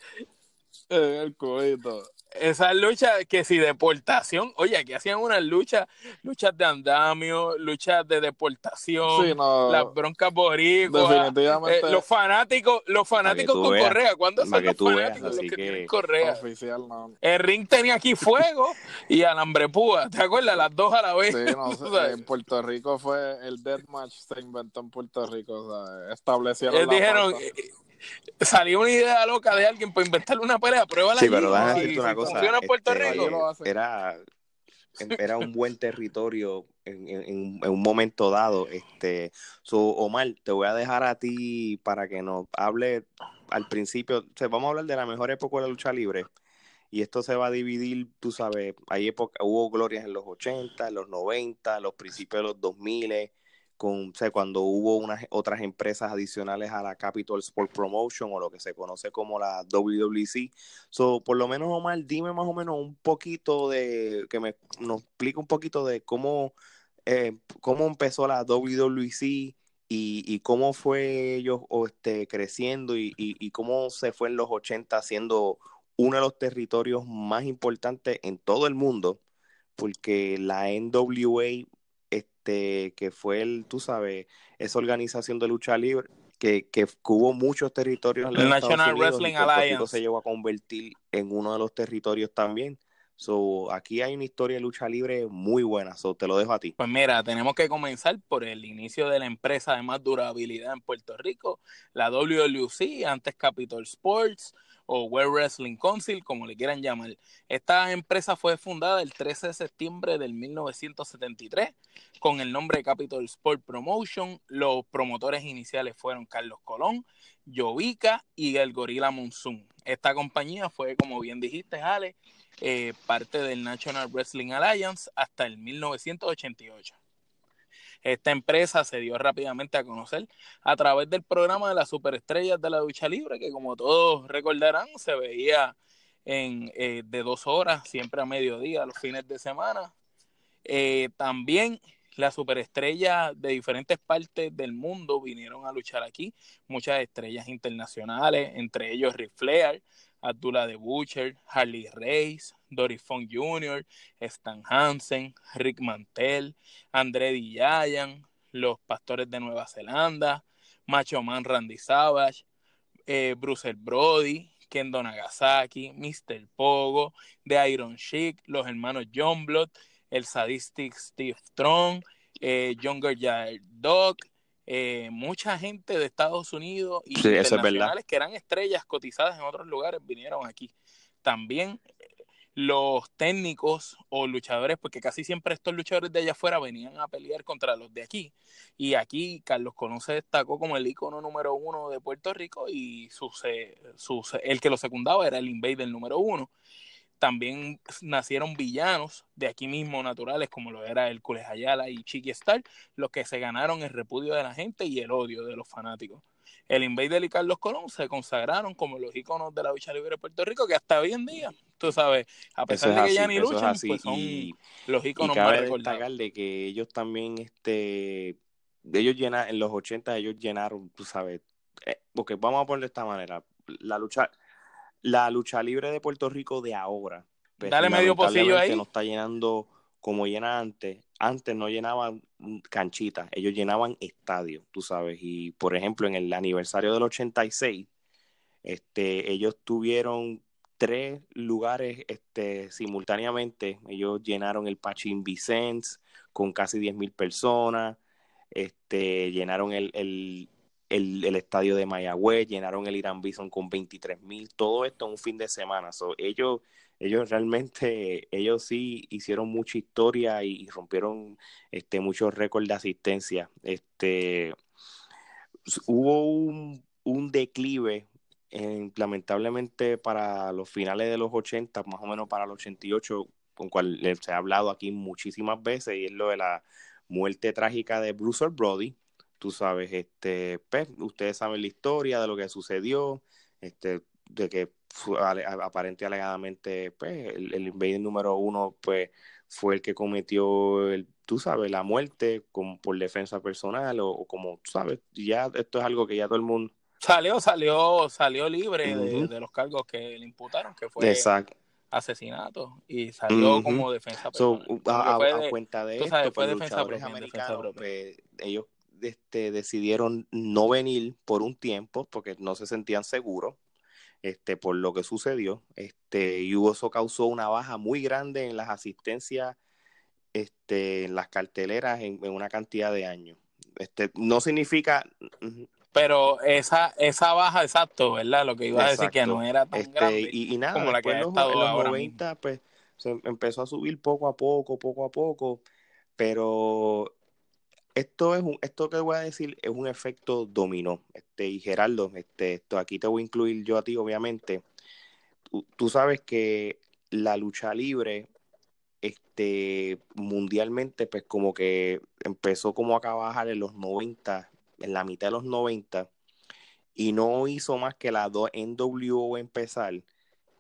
el culito Esas luchas que si deportación, oye, aquí hacían unas luchas, luchas de andamio, luchas de deportación, Sí, no, las broncas boricuas, eh, los fanáticos, los fanáticos con veas, correa, ¿cuándo son que los tú veas, fanáticos los que, que- tienen correa? oficial no. El ring tenía aquí fuego y alambre púa, ¿te acuerdas? Las dos a la vez. Sí, no en Puerto Rico fue el deathmatch se inventó en Puerto Rico, o sea, establecieron Ellos la dijeron, pauta. Salió una idea loca de alguien para inventarle una pelea, pruébala Sí, pero déjame decirte una cosa. funciona en Puerto este, Rico. Era, era un buen territorio en, en- en- en un momento dado. Este, so, Omar, te voy a dejar a ti para que nos hable al principio. O sea, vamos a hablar de la mejor época de la lucha libre. Y esto se va a dividir, tú sabes, hay época, hubo glorias en los 80, en los 90, los principios de los 2000, con, o cuando hubo unas otras empresas adicionales a la Capital Sport Promotion o lo que se conoce como la WWC. So, por lo menos, Omar, dime más o menos un poquito de, que me, nos explique un poquito de cómo, eh, cómo empezó la WWC y, cómo fue ellos este, creciendo y, y, y cómo se fue en los 80 siendo uno de los territorios más importantes en todo el mundo, porque la NWA, este, que fue el, tú sabes, esa organización de lucha libre, que, que hubo muchos territorios en El National Unidos, Wrestling Alliance. se llegó a convertir en uno de los territorios también. So, aquí hay una historia de lucha libre muy buena, so, te lo dejo a ti. Pues mira, tenemos que comenzar por el inicio de la empresa de más durabilidad en Puerto Rico, la WLUC, antes Capital Sports o World Wrestling Council, como le quieran llamar. Esta empresa fue fundada el 13 de septiembre del 1973 con el nombre Capital Sport Promotion. Los promotores iniciales fueron Carlos Colón, Jovica y el Gorila Monsoon. Esta compañía fue, como bien dijiste, Ale, eh, parte del National Wrestling Alliance hasta el 1988. Esta empresa se dio rápidamente a conocer a través del programa de las superestrellas de la lucha libre, que como todos recordarán, se veía en, eh, de dos horas, siempre a mediodía, los fines de semana. Eh, también las superestrellas de diferentes partes del mundo vinieron a luchar aquí, muchas estrellas internacionales, entre ellos Ric Flair, Abdullah de Butcher, Harley Race, Dory Funk Jr., Stan Hansen, Rick Mantel, André Dillayan, los Pastores de Nueva Zelanda, Macho Man Randy Savage, eh, Bruce Brody, Kendo Nagasaki, Mr. Pogo, The Iron Sheik, los hermanos John Blood, el Sadistic Steve Strong, eh, Younger Jared Dog, eh, mucha gente de Estados Unidos y Sí, es internacionales que eran estrellas cotizadas en otros lugares vinieron aquí. También los técnicos o luchadores, porque casi siempre estos luchadores de allá afuera venían a pelear contra los de aquí. Y aquí Carlos Colón se destacó como el ícono número uno de Puerto Rico y el que lo secundaba era el Invader número uno también nacieron villanos de aquí mismo naturales como lo era Hércules Ayala y Chiqui Star, los que se ganaron el repudio de la gente y el odio de los fanáticos. El Invader y Carlos Colón se consagraron como los íconos de la lucha libre de Puerto Rico, que hasta hoy en día, tú sabes, a pesar de que ya ni luchan, pues son Y- los Y íconos más cabe recordados. destacar de que ellos también, este, ellos llenaron, en los 80 ellos llenaron, tú sabes, eh, porque vamos a ponerlo de esta manera, la lucha, la lucha libre de Puerto Rico de ahora, pues, Dale medio pocillo ahí. no está llenando como llena antes. Antes no llenaban canchitas, ellos llenaban estadios, tú sabes. Y por ejemplo, en el aniversario del 86, este, ellos tuvieron tres lugares este, simultáneamente. Ellos llenaron el Pachín Vicens con casi 10.000 personas, este, llenaron el, el, el, el estadio de Mayagüez, llenaron el Irán Bison con 23.000, todo esto en un fin de semana. So, ellos, ellos realmente, ellos sí hicieron mucha historia y, rompieron este, muchos récords de asistencia. Este, hubo un, un declive eh, lamentablemente para los finales de los 80, más o menos para el 88, con cual se ha hablado aquí muchísimas veces, y es lo de la muerte trágica de Bruce Brody. Tú sabes, este, pues, ustedes saben la historia de lo que sucedió, este, de que fue, aparente alegadamente, pues, el, el invader número uno, pues, fue el que cometió, el, tú sabes, la muerte como por defensa personal o, o como, tú sabes, ya esto es algo que ya todo el mundo Salió, salió, salió libre de, de los cargos que le imputaron, que fue Exacto. asesinato y salió como defensa so, a, cuenta de esto, sabes, pues, defensa americanos, pues, ellos este, decidieron no venir por un tiempo porque no se sentían seguros este, por lo que sucedió. Este, y eso causó una baja muy grande en las asistencias este, en las carteleras en, una cantidad de años. Este, no significa... Pero esa, esa baja, exacto, ¿verdad? Lo que iba a decir que no era tan este, grande y, nada, como la que ha estado en los 90, pues se empezó a subir poco a poco, poco a poco, pero esto es un, esto que voy a decir es un efecto dominó. Este, y Gerardo, este, esto aquí te voy a incluir yo a ti, obviamente. Tú, sabes que la lucha libre, este, mundialmente, pues como que empezó como a bajar en los 90, en la mitad de los 90, y no hizo más que la NWO empezar.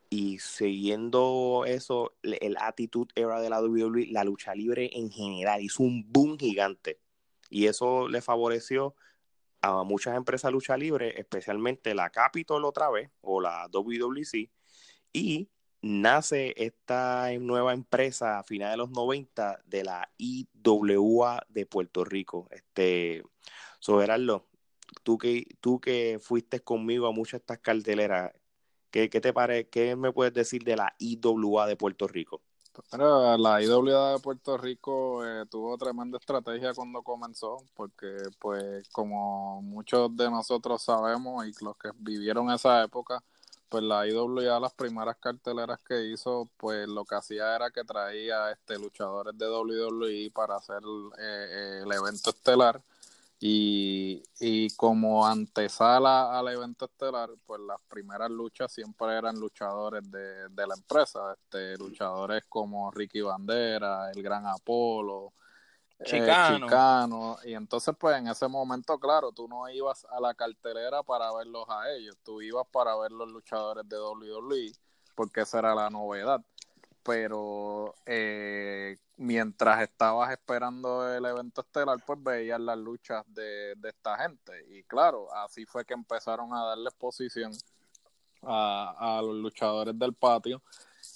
Y siguiendo eso, el attitude era de la WWE, la lucha libre en general hizo un boom gigante y eso le favoreció a muchas empresas lucha libre, especialmente la Capitol otra vez, o la WWC, y nace esta nueva empresa a finales de los 90 de la IWA de Puerto Rico. Este, Soberarlo, tú que, tú que fuiste conmigo a muchas de estas carteleras, ¿qué, qué te parece, qué me puedes decir de la IWA de Puerto Rico? La IWA de Puerto Rico eh, tuvo tremenda estrategia cuando comenzó, porque pues como muchos de nosotros sabemos y los que vivieron esa época, pues la IWA las primeras carteleras que hizo, pues lo que hacía era que traía este luchadores de WWE para hacer eh, el evento estelar y, y como antesala al evento estelar, pues las primeras luchas siempre eran luchadores de, de la empresa, este, luchadores como Ricky Bandera, el Gran Apolo, eh, Chicano. Y entonces, pues en ese momento, claro, tú no ibas a la cartelera para verlos a ellos, tú ibas para ver los luchadores de WWE, porque esa era la novedad pero eh, mientras estabas esperando el evento estelar, pues veías las luchas de, esta gente. Y claro, así fue que empezaron a darle exposición a, los luchadores del patio.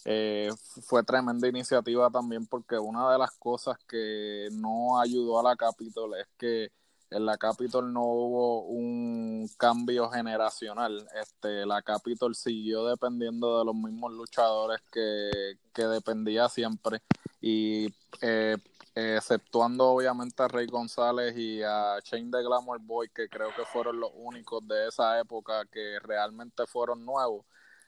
Eh, fue tremenda iniciativa también porque una de las cosas que no ayudó a la Capitol es que en la Capitol no hubo un cambio generacional. Este, la Capitol siguió dependiendo de los mismos luchadores que, dependía siempre. Y eh, exceptuando obviamente a Rey González y a Shane de Glamour Boy, que creo que fueron los únicos de esa época que realmente fueron nuevos.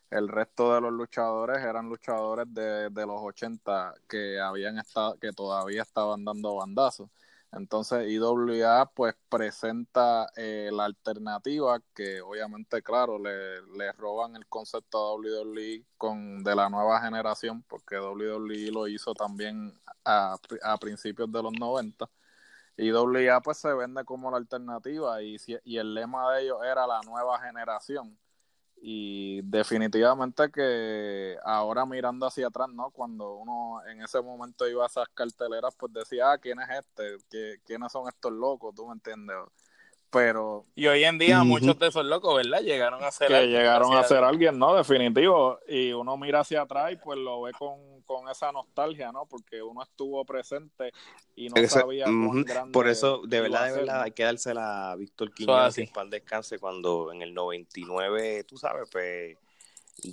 El resto de los luchadores eran luchadores de, de los 80 que habían estado, que todavía estaban dando bandazos. Entonces IWA pues presenta eh, la alternativa que obviamente claro le, le, roban el concepto a WWE con de la nueva generación porque WWE lo hizo también a, a principios de los 90 IWA pues se vende como la alternativa y, y el lema de ellos era la nueva generación y definitivamente que ahora mirando hacia atrás, ¿no? Cuando uno en ese momento iba a esas carteleras, pues decía, ah, ¿quién es este? ¿Quiénes son estos locos? ¿Tú me entiendes? Pero y hoy en día muchos de esos locos verdad llegaron a ser que llegaron a ser alguien no definitivo. Y uno mira hacia atrás y pues lo ve con, esa nostalgia no porque uno estuvo presente y no sabía cuán grande por eso de verdad de verdad hay que dársela a Víctor Quiñones sin pan descanse cuando en el 99 tú sabes pues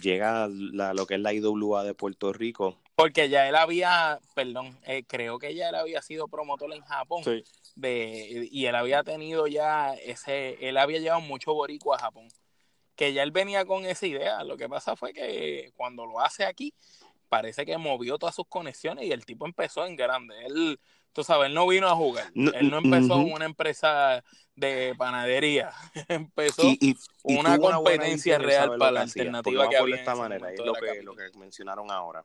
llega la, lo que es la IWA de Puerto Rico. Porque ya él había perdón eh, creo que ya él había sido promotor en Japón. Sí de, y él había tenido ya ese, él había llevado mucho boricua a Japón, que ya él venía con esa idea, lo que pasa fue que cuando lo hace aquí, parece que movió todas sus conexiones y el tipo empezó en grande, él, tú sabes, él no vino a jugar, él no empezó en una empresa de panadería, empezó una competencia real para la alternativa que había. De esta manera, es lo que, lo que mencionaron ahora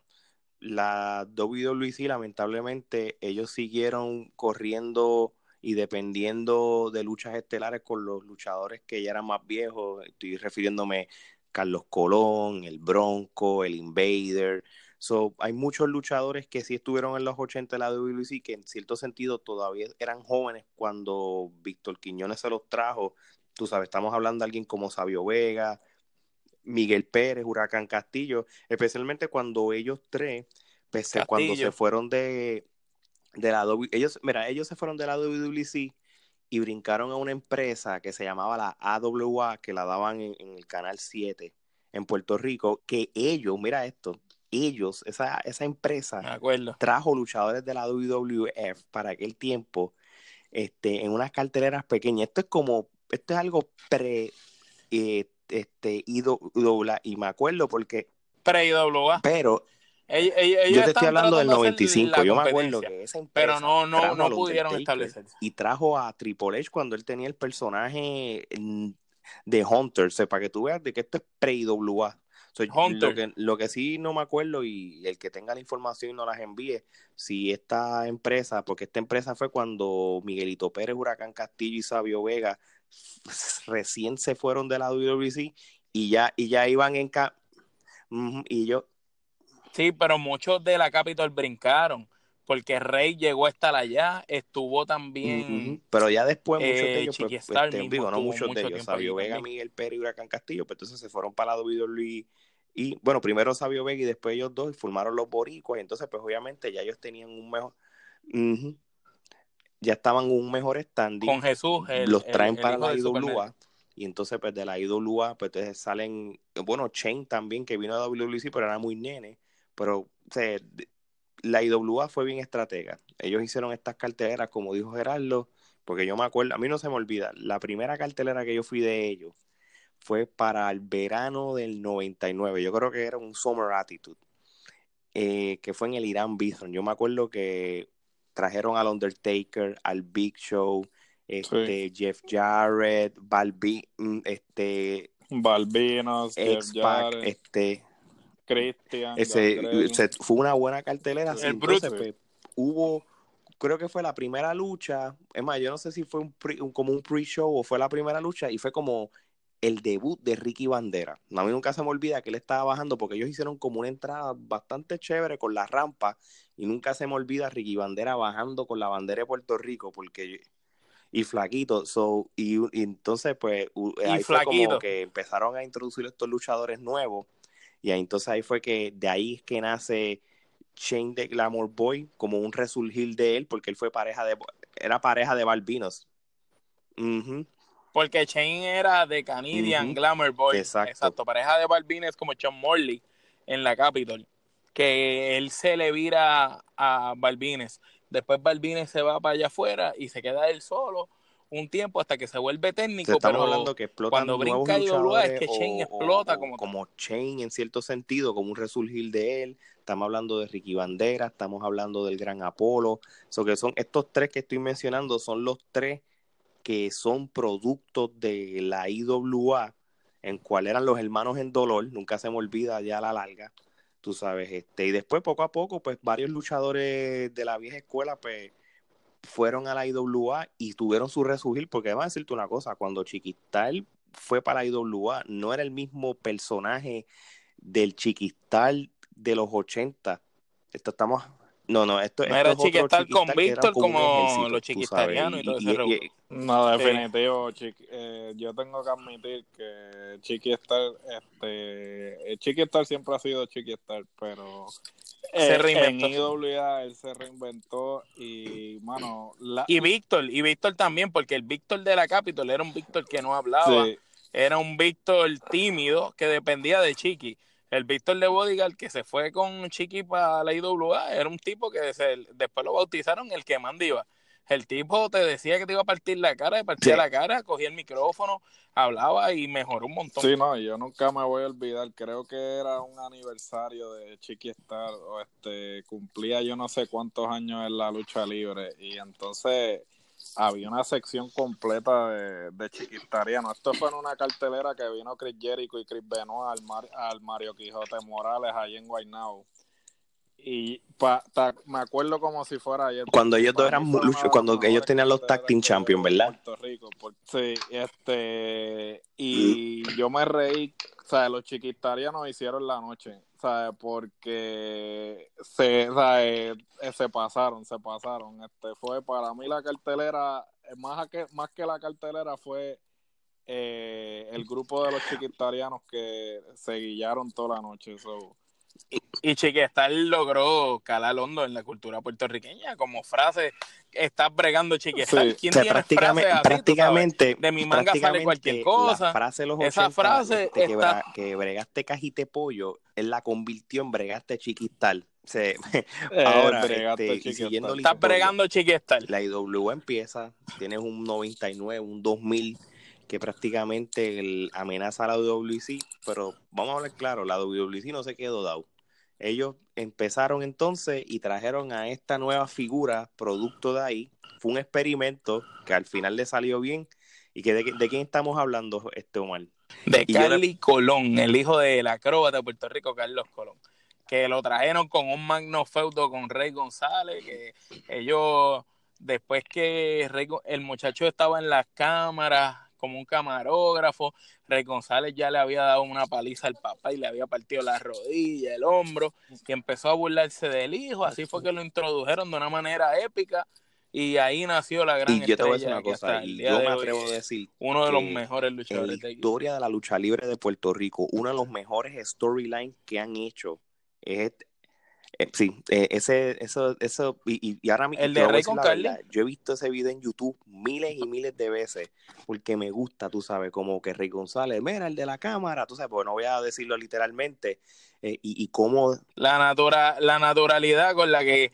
la WWC lamentablemente ellos siguieron corriendo y dependiendo de luchas estelares con los luchadores que ya eran más viejos, estoy refiriéndome Carlos Colón, el Bronco, el Invader. So, hay muchos luchadores que sí estuvieron en los 80 de la WWC que en cierto sentido todavía eran jóvenes cuando Víctor Quiñones se los trajo. Tú sabes, estamos hablando de alguien como Sabio Vega, Miguel Pérez, Huracán Castillo, especialmente cuando ellos tres, cuando se fueron de, de la ellos, mira, ellos se fueron de la WWC y brincaron a una empresa que se llamaba la AWA, que la daban en, el canal 7 en Puerto Rico, que ellos, mira esto, ellos, esa, esa empresa, trajo luchadores de la WWF para aquel tiempo este, en unas carteleras pequeñas. Esto es como, esto es algo pre, eh, este, IWA, y me acuerdo porque... Pre-IWA. Pero yo te estoy hablando del 95, yo me acuerdo que esa empresa Pero no, no, no pudieron establecerse. Y trajo a Triple H cuando él tenía el personaje de Hunter, o para que tú veas de que esto es pre-IWA. lo, que, lo que sí no me acuerdo y el que tenga la información y no las envíe, si esta empresa, porque esta empresa fue cuando Miguelito Pérez, Huracán Castillo y Sabio Vega recién se fueron de la WWC y ya, y ya iban en... y yo, Sí, pero muchos de la Capitol brincaron, porque Rey llegó a estar allá, estuvo también. Pero ya después muchos de eh, ellos, pues, este, digo, no muchos de ellos, Sabio Vega, Miguel Pérez y Huracán Castillo, pues entonces se fueron para la WWE y bueno, primero Sabio Vega y después ellos dos formaron los boricuas, y entonces pues obviamente ya ellos tenían un mejor, ya estaban un mejor standing. Con Jesús, los traen para la IWA y entonces pues de la IWA pues entonces salen, bueno, Chain también que vino a WWC pero era muy nene, pero o sea, la IWA fue bien estratega. Ellos hicieron estas carteleras, como dijo Gerardo, porque yo me acuerdo, a mí no se me olvida, la primera cartelera que yo fui de ellos fue para el verano del 99. Yo creo que era un Summer Attitude, eh, que fue en el Irán Bison. Yo me acuerdo que trajeron al Undertaker, al Big Show, este, Jeff Jarrett, Balbi, mm, este, Balbinos, Jeff Jarrett. este, Cristian. Ese, fue una buena cartelera. Pues, hubo, creo que fue la primera lucha. Es más, yo no sé si fue un, como un pre-show o fue la primera lucha y fue como el debut de Ricky Bandera. A mí nunca se me olvida que él estaba bajando porque ellos hicieron como una entrada bastante chévere con la rampa y nunca se me olvida Ricky Bandera bajando con la bandera de Puerto Rico porque y flaquito, so, y, entonces pues ahí fue como que empezaron a introducir estos luchadores nuevos y entonces ahí fue que de ahí es que nace Shane de Glamour Boy como un resurgir de él, porque él fue pareja de, era pareja de Balbinos. Porque Shane era de Canadian Glamour Boy. Exacto. Pareja de Balbines como Sean Morley en la Capitol. Que él se le vira a Balbines. Después Balbines se va para allá afuera y se queda él solo un tiempo hasta que se vuelve técnico, pero hablando que cuando brinca IWA es que Shane explota como como Shane en cierto sentido, como un resurgir de él. Estamos hablando de Ricky Bandera, estamos hablando del Gran Apolo, so que son estos tres que estoy mencionando son los tres que son productos de la IWA, en cual eran los hermanos en dolor, nunca se me olvida ya a la larga, tú sabes, este, y después poco a poco, pues varios luchadores de la vieja escuela, pues fueron a la IWA y tuvieron su resurgir, porque a decirte una cosa, cuando Chiquistal fue para la IWA, no era el mismo personaje del Chiquistal de los 80. Esto estamos no, no, esto, no era chiquistal con Víctor como, los chiquistarianos y, todo ese No, definitivo, eh, yo tengo que admitir que Chiquistar, este, Chiquistar siempre ha sido Chiquistar, pero se reinventó. en IWA él se reinventó y, mano... Y Víctor, y Víctor también, porque el Víctor de la Capitol era un Víctor que no hablaba, era un Víctor tímido que dependía de Chiqui el Víctor de Bodyguard que se fue con Chiqui para la IWA era un tipo que después lo bautizaron el que mandiva. El tipo te decía que te iba a partir la cara, te partía la cara, cogía el micrófono, hablaba y mejoró un montón. Sí, no, yo nunca me voy a olvidar. Creo que era un aniversario de Chiqui Star, o este, cumplía yo no sé cuántos años en la lucha libre. Y entonces había una sección completa de, de chiquitariano. Esto fue en una cartelera que vino Chris Jericho y Chris Benoit al, al Mario Quijote Morales allí en Guaynabo. Y me acuerdo como si fuera ayer. Cuando ellos dos eran cuando ellos tenían los Tag Team Champions, ¿verdad? Puerto Rico, sí, este, y yo me reí, o sea, los chiquitarianos hicieron la noche, o sea, porque se, eh, se pasaron, se pasaron. Este fue para mí la cartelera, más que, más que la cartelera fue eh, el grupo de los chiquitarianos que se guillaron toda la noche. Y, y Chiquestal logró calar hondo en la cultura puertorriqueña como frase, estás bregando Chiquestal. ¿Quién tiene prácticamente, así, prácticamente, De mi manga sale cualquier cosa. La frase de los Esa 80, frase este, que, está- bra- que bregaste cajite pollo, él la convirtió en bregaste chiquistal. Se- Eh, ahora, este, Chiquestal. siguiendo Estás bregando Chiquestal. la IW empieza, tienes un 99, un 2000 que prácticamente el- amenaza a la WWC, pero vamos a hablar claro, la WWC no se quedó dado. Ellos empezaron entonces y trajeron a esta nueva figura, producto de ahí. Fue un experimento que al final le salió bien. ¿Y que de, de quién estamos hablando, este Omar? De le- Carly Colón, el hijo del acróbata de Puerto Rico, Carlos Colón. Que lo trajeron con un magno feudo con Rey González. Que ellos, después que el muchacho estaba en las cámaras como un camarógrafo, Rey González ya le había dado una paliza al papá y le había partido la rodilla, el hombro, y empezó a burlarse del hijo. Así fue que lo introdujeron de una manera épica. Y ahí nació la gran Y yo te voy a decir una que cosa, y yo me hoy atrevo a decir uno de los que mejores en luchadores la de historia de la lucha libre de Puerto Rico, uno de los mejores storylines que han hecho es eh, sí, eh, ese, eso, eso, y, y- ahora mi- El de Rey con Carly. Yo he visto ese video en YouTube miles y miles de veces porque me gusta, tú sabes, como que Rey González, mira, el de la cámara, tú sabes, porque no voy a decirlo literalmente, eh, y, y cómo la, natura, la naturalidad con la que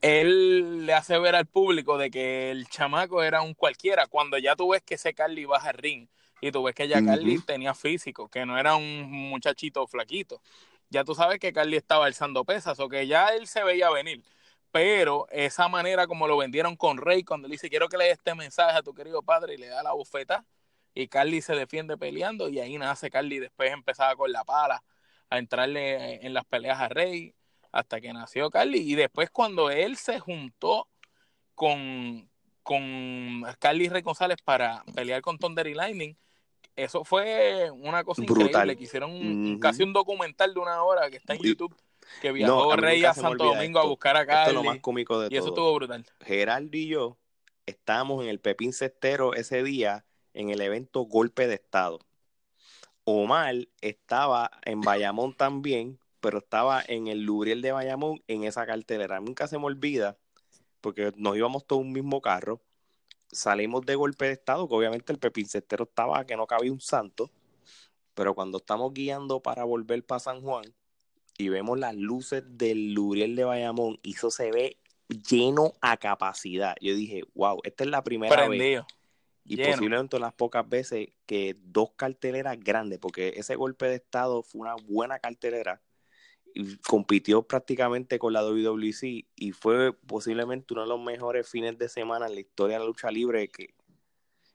él le hace ver al público de que el chamaco era un cualquiera, cuando ya tú ves que ese Carly baja al ring y tú ves que ya. Carly tenía físico, que no era un muchachito flaquito. Ya tú sabes que Carly estaba alzando pesas o que ya él se veía venir. Pero esa manera como lo vendieron con Rey, cuando le dice quiero que le dé este mensaje a tu querido padre y le da la bufeta, y Carly se defiende peleando, y ahí nace Carly. Después empezaba con la pala a entrarle en las peleas a Rey hasta que nació Carly. Y después cuando él se juntó con, con Carly Rey González para pelear con Thunder y Lightning, eso fue una cosa Brutal. increíble, que hicieron un- casi un documental de una hora que está en Y- YouTube, que viajó a mí Rey a Santo Domingo a buscar a Esto es Carly. lo más cómico de Y eso todo. estuvo brutal. Geraldo y yo estábamos en el Pepín Cestero ese día en el evento Golpe de Estado. Omar estaba en Bayamón también, pero estaba en el Lubriel de Bayamón en esa cartelera. Nunca se me olvida, porque nos íbamos todos en un mismo carro. Salimos de Golpe de Estado, que obviamente el Pepín Cestero estaba que no cabía un santo, pero cuando estamos guiando para volver para San Juan y vemos las luces del Lubriel de Bayamón, y eso se ve lleno a capacidad. Yo dije, wow, esta es la primera vez y lleno. posiblemente las pocas veces que dos carteleras grandes, porque ese golpe de estado fue una buena cartelera compitió prácticamente con la WWC y fue posiblemente uno de los mejores fines de semana en la historia de la lucha libre que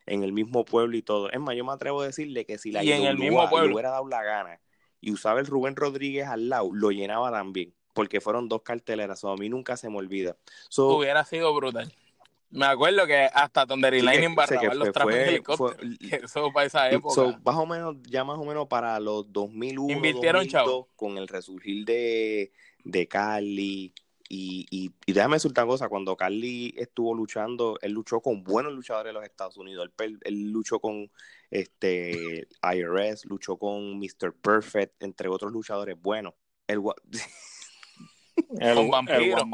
en el mismo pueblo y todo. Es más, yo me atrevo a decirle que si la Y en el IWA mismo le hubiera dado la gana y usaba el Rubén Rodríguez al lado, lo llenaba también, porque fueron dos carteleras, so, a mí nunca se me olvida. So, Hubiera sido brutal. Me acuerdo que hasta Thunder y Sí, que- Lightning sé que barraban los en fue- helicóptero. Eso para esa época. So, más o menos, ya más o menos para los 2001, Invirtieron, 2002, chavo. con el resurgir de, de Carly. Y, y, y déjame decirte una cosa, cuando Carly estuvo luchando, él luchó con buenos luchadores de los Estados Unidos. Él, él luchó con este IRS, luchó con Mr. Perfect, entre otros luchadores buenos. El, gua- El, Con vampiro. el.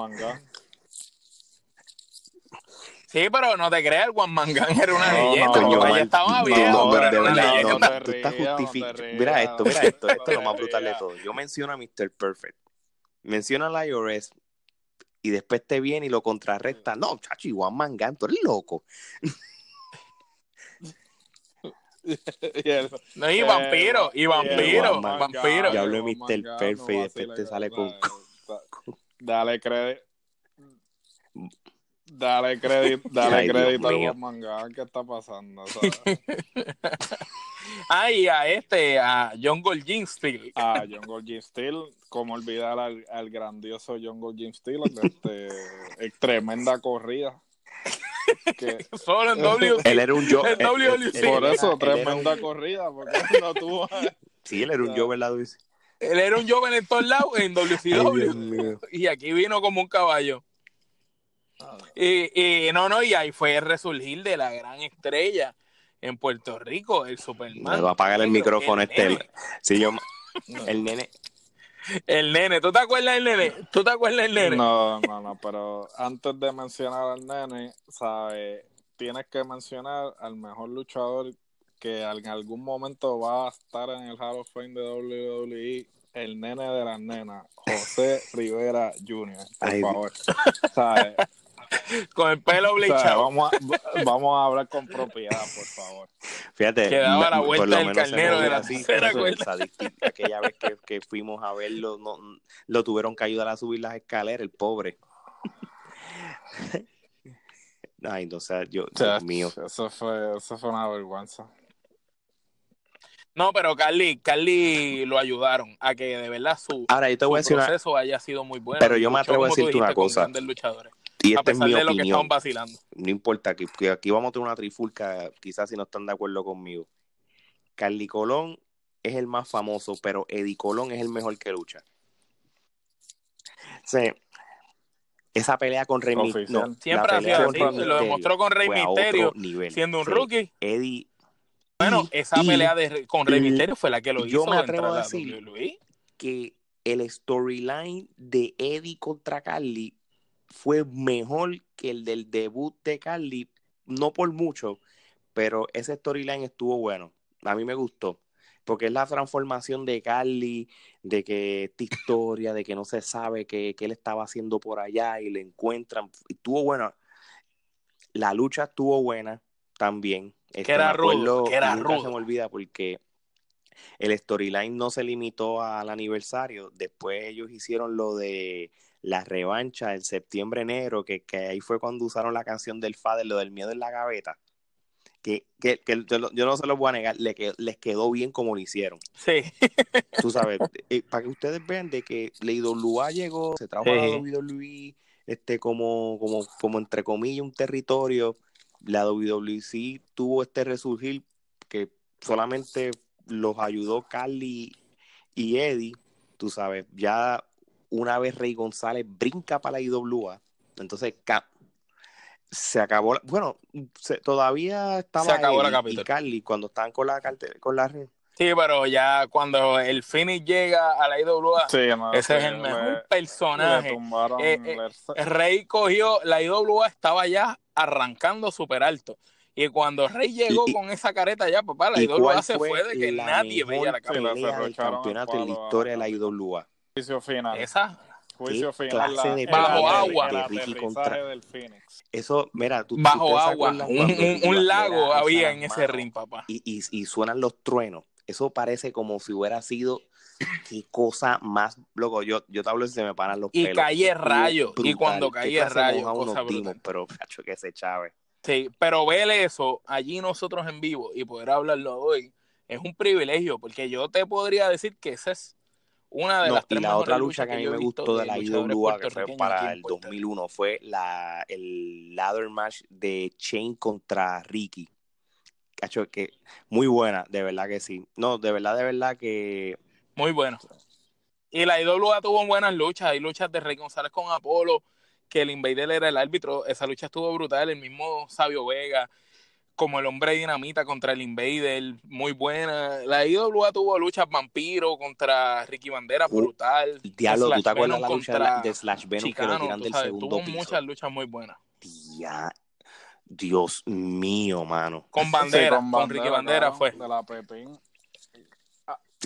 Sí, pero no te creas, el Juan Mangán era una No, leyenda. no, Omar, ya estaba no, viejo, no, pero de verdad, no, leyenda. no tú estás justificando. Mira esto, mira esto, esto es lo no más brutal de todo. Yo menciono a Mr. Perfect, menciona al IRS y después te viene y lo contrarresta. No, chacho, Igual Mangán, tú eres loco. Y No, y vampiro, y vampiro, Juan Mangán. vampiro. Ya hablé de Juan Mr. Perfect y no después te sale con- Dale crédito. Dale crédito, dale Ay, crédito al mío. Juan Mangán, ¿qué está pasando? ¿sabes? Ah, y a este, a John Goldjinski. Ah, John Goldstein Steel, como olvidar al, al grandioso John Goldstein Steel, este, eh, tremenda corrida. Que, Solo en W. Él era un yo. El él- él- WWC. él por eso, era tremenda un- corrida, porque no tuvo. Sí, él era un yo, ¿verdad, Luis? Él era un joven en todos lados en Ay, WCW. mío. Y aquí vino como un caballo. Y, y no, no, y ahí fue el resurgir de la gran estrella. en Puerto Rico, el Superman. Me va a apagar el micrófono el este. nene. Yo, el nene, El nene, ¿tú te acuerdas del nene? ¿Tú te acuerdas del nene? No, no, no, pero antes de mencionar al nene, ¿sabes? Tienes que mencionar al mejor luchador que en algún momento va a estar en el Hall of Fame de WWE, el nene de las nenas, José Rivera Jr., por Ay, favor. ¿Sabes? Con el pelo O sea, blichado. vamos, a, vamos a hablar con propiedad, por favor. fíjate. Que daba la vuelta del carnero de la tercera cuerda. Aquella vez que, que fuimos a verlo, no, lo tuvieron que ayudar a subir las escaleras, el pobre. Ay, no, o sea, yo, O sea, Dios mío. Eso fue, eso fue una vergüenza. No, pero Carly, Carly lo ayudaron a que de verdad su, Ahora, yo te su voy a decir una, proceso haya sido muy bueno. Pero yo me atrevo a decirte una cosa. Y A esta es pesar mi de lo que opinión. vacilando. no importa, que, que aquí vamos a tener una trifulca, quizás si no están de acuerdo conmigo. Carly Colón es el más famoso, pero Eddie Colón es el mejor que lucha. Sea, esa pelea con Rey no, Siempre ha sido así, lo demostró con Rey nivel. siendo un Sí, rookie. Eddie, Bueno, y- esa y pelea de, con Rey y- Mysterio fue la que lo yo hizo me atrevo a decir- WWE. que el storyline de Eddie contra Carly fue mejor que el del debut de Carly, no por mucho, pero ese storyline estuvo bueno. A mí me gustó, porque es la transformación de Carly, de que esta historia, de que no se sabe qué él estaba haciendo por allá y le encuentran. Estuvo bueno. La lucha estuvo buena también. Este, era rudo, que era nunca se rudo. me olvida porque el storyline no se limitó al aniversario. Después ellos hicieron lo de la revancha el septiembre-enero, que, que ahí fue cuando usaron la canción del Fader, lo del miedo en la gaveta. Que, que, que yo, yo no se lo voy a negar, le que- les quedó bien como lo hicieron. Sí, Tú sabes, eh, para que ustedes vean de que la IWA llegó, se trajo a la Sí. WWE este, como, como, como entre comillas un territorio. La WWC tuvo este resurgir que solamente los ayudó Carly y Eddie. Tú sabes, ya una vez Rey González brinca para la IWA, entonces se acabó. la- bueno, se- todavía estaba Se acabó la y. Carly cuando estaban con la, carte- con la red. sí, pero ya cuando el finish llega a la IWA, Sí, no, ese es el mejor le- Le personaje. tumbaron. Eh, eh, le- Rey cogió, la IWA estaba ya arrancando súper alto. Y cuando Rey llegó Y- con esa careta ya, papá, la ¿Y IWA se fue de que nadie veía la Sí, careta. del campeonato en la historia de la. IWA? Juicio final. Esa, Juicio ¿Qué final. clase la- de el Bajo agua. el de Ricky aterrizaje contra- del Phoenix. Eso, mira, tú, bajo se agua, un, un- tú un lago había en ese ring, papá. Y, y, y suenan los truenos. Eso parece como si hubiera sido qué cosa más loco. Yo, yo te hablo y se me paran los Y pelos. cae Estuvo rayo, y cuando ¿Qué cae clase de rayo, cosa dimos, pero cacho que se chave. Sí, pero ver eso allí nosotros en vivo y poder hablarlo hoy es un privilegio, porque yo te podría decir que esa es una de No, las y la otra lucha que a mí me gustó de la IWA, que fue para el Puerto Rico. 2001, fue la, el ladder match de Shane contra Ricky. Cacho, que muy buena, de verdad que sí. No, de verdad, de verdad que Muy bueno. Y la IWA tuvo buenas luchas. Hay luchas de Rey González con Apolo, que el Invader era el árbitro. Esa lucha estuvo brutal. El mismo Sabio Vega, como el hombre dinamita contra el Invader, muy buena. La IWA tuvo luchas vampiro contra Ricky Bandera, Uh, brutal. Diablo, ¿tú Slash te acuerdas Venom la lucha de, contra la- de Slash Venom que lo tiran tú del sabes, segundo tuvo piso? muchas luchas muy buenas. Tía, Dios mío, mano. Con Sí, Bandera, con con, Ricky Bandera claro, fue. De la Pepín.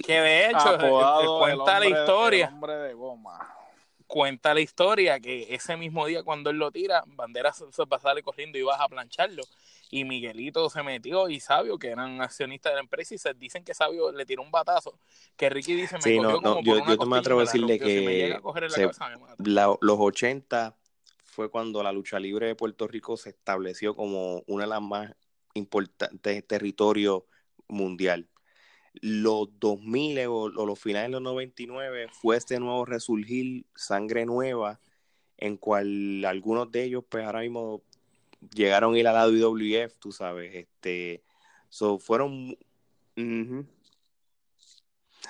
Que de hecho, eh, Apodado el cuenta la historia. el hombre de goma. cuenta la historia que ese mismo día cuando él lo tira, Bandera se se va a salir corriendo y vas a plancharlo. Y Miguelito se metió y Sabio, que eran accionistas de la empresa, y se dicen que Sabio le tiró un batazo. Que Ricky dice, me Sí, cogió no, no, yo- una yo te me atrevo a decirle. Si que la se-. La- los 80 fue cuando la lucha libre de Puerto Rico se estableció como una de las más importantes territorios mundial. Los 2000 o, o los finales de los 99 fue este nuevo resurgir, sangre nueva, en cual algunos de ellos, pues ahora mismo llegaron a ir a la WWF, tú sabes, este, so, fueron, ujú.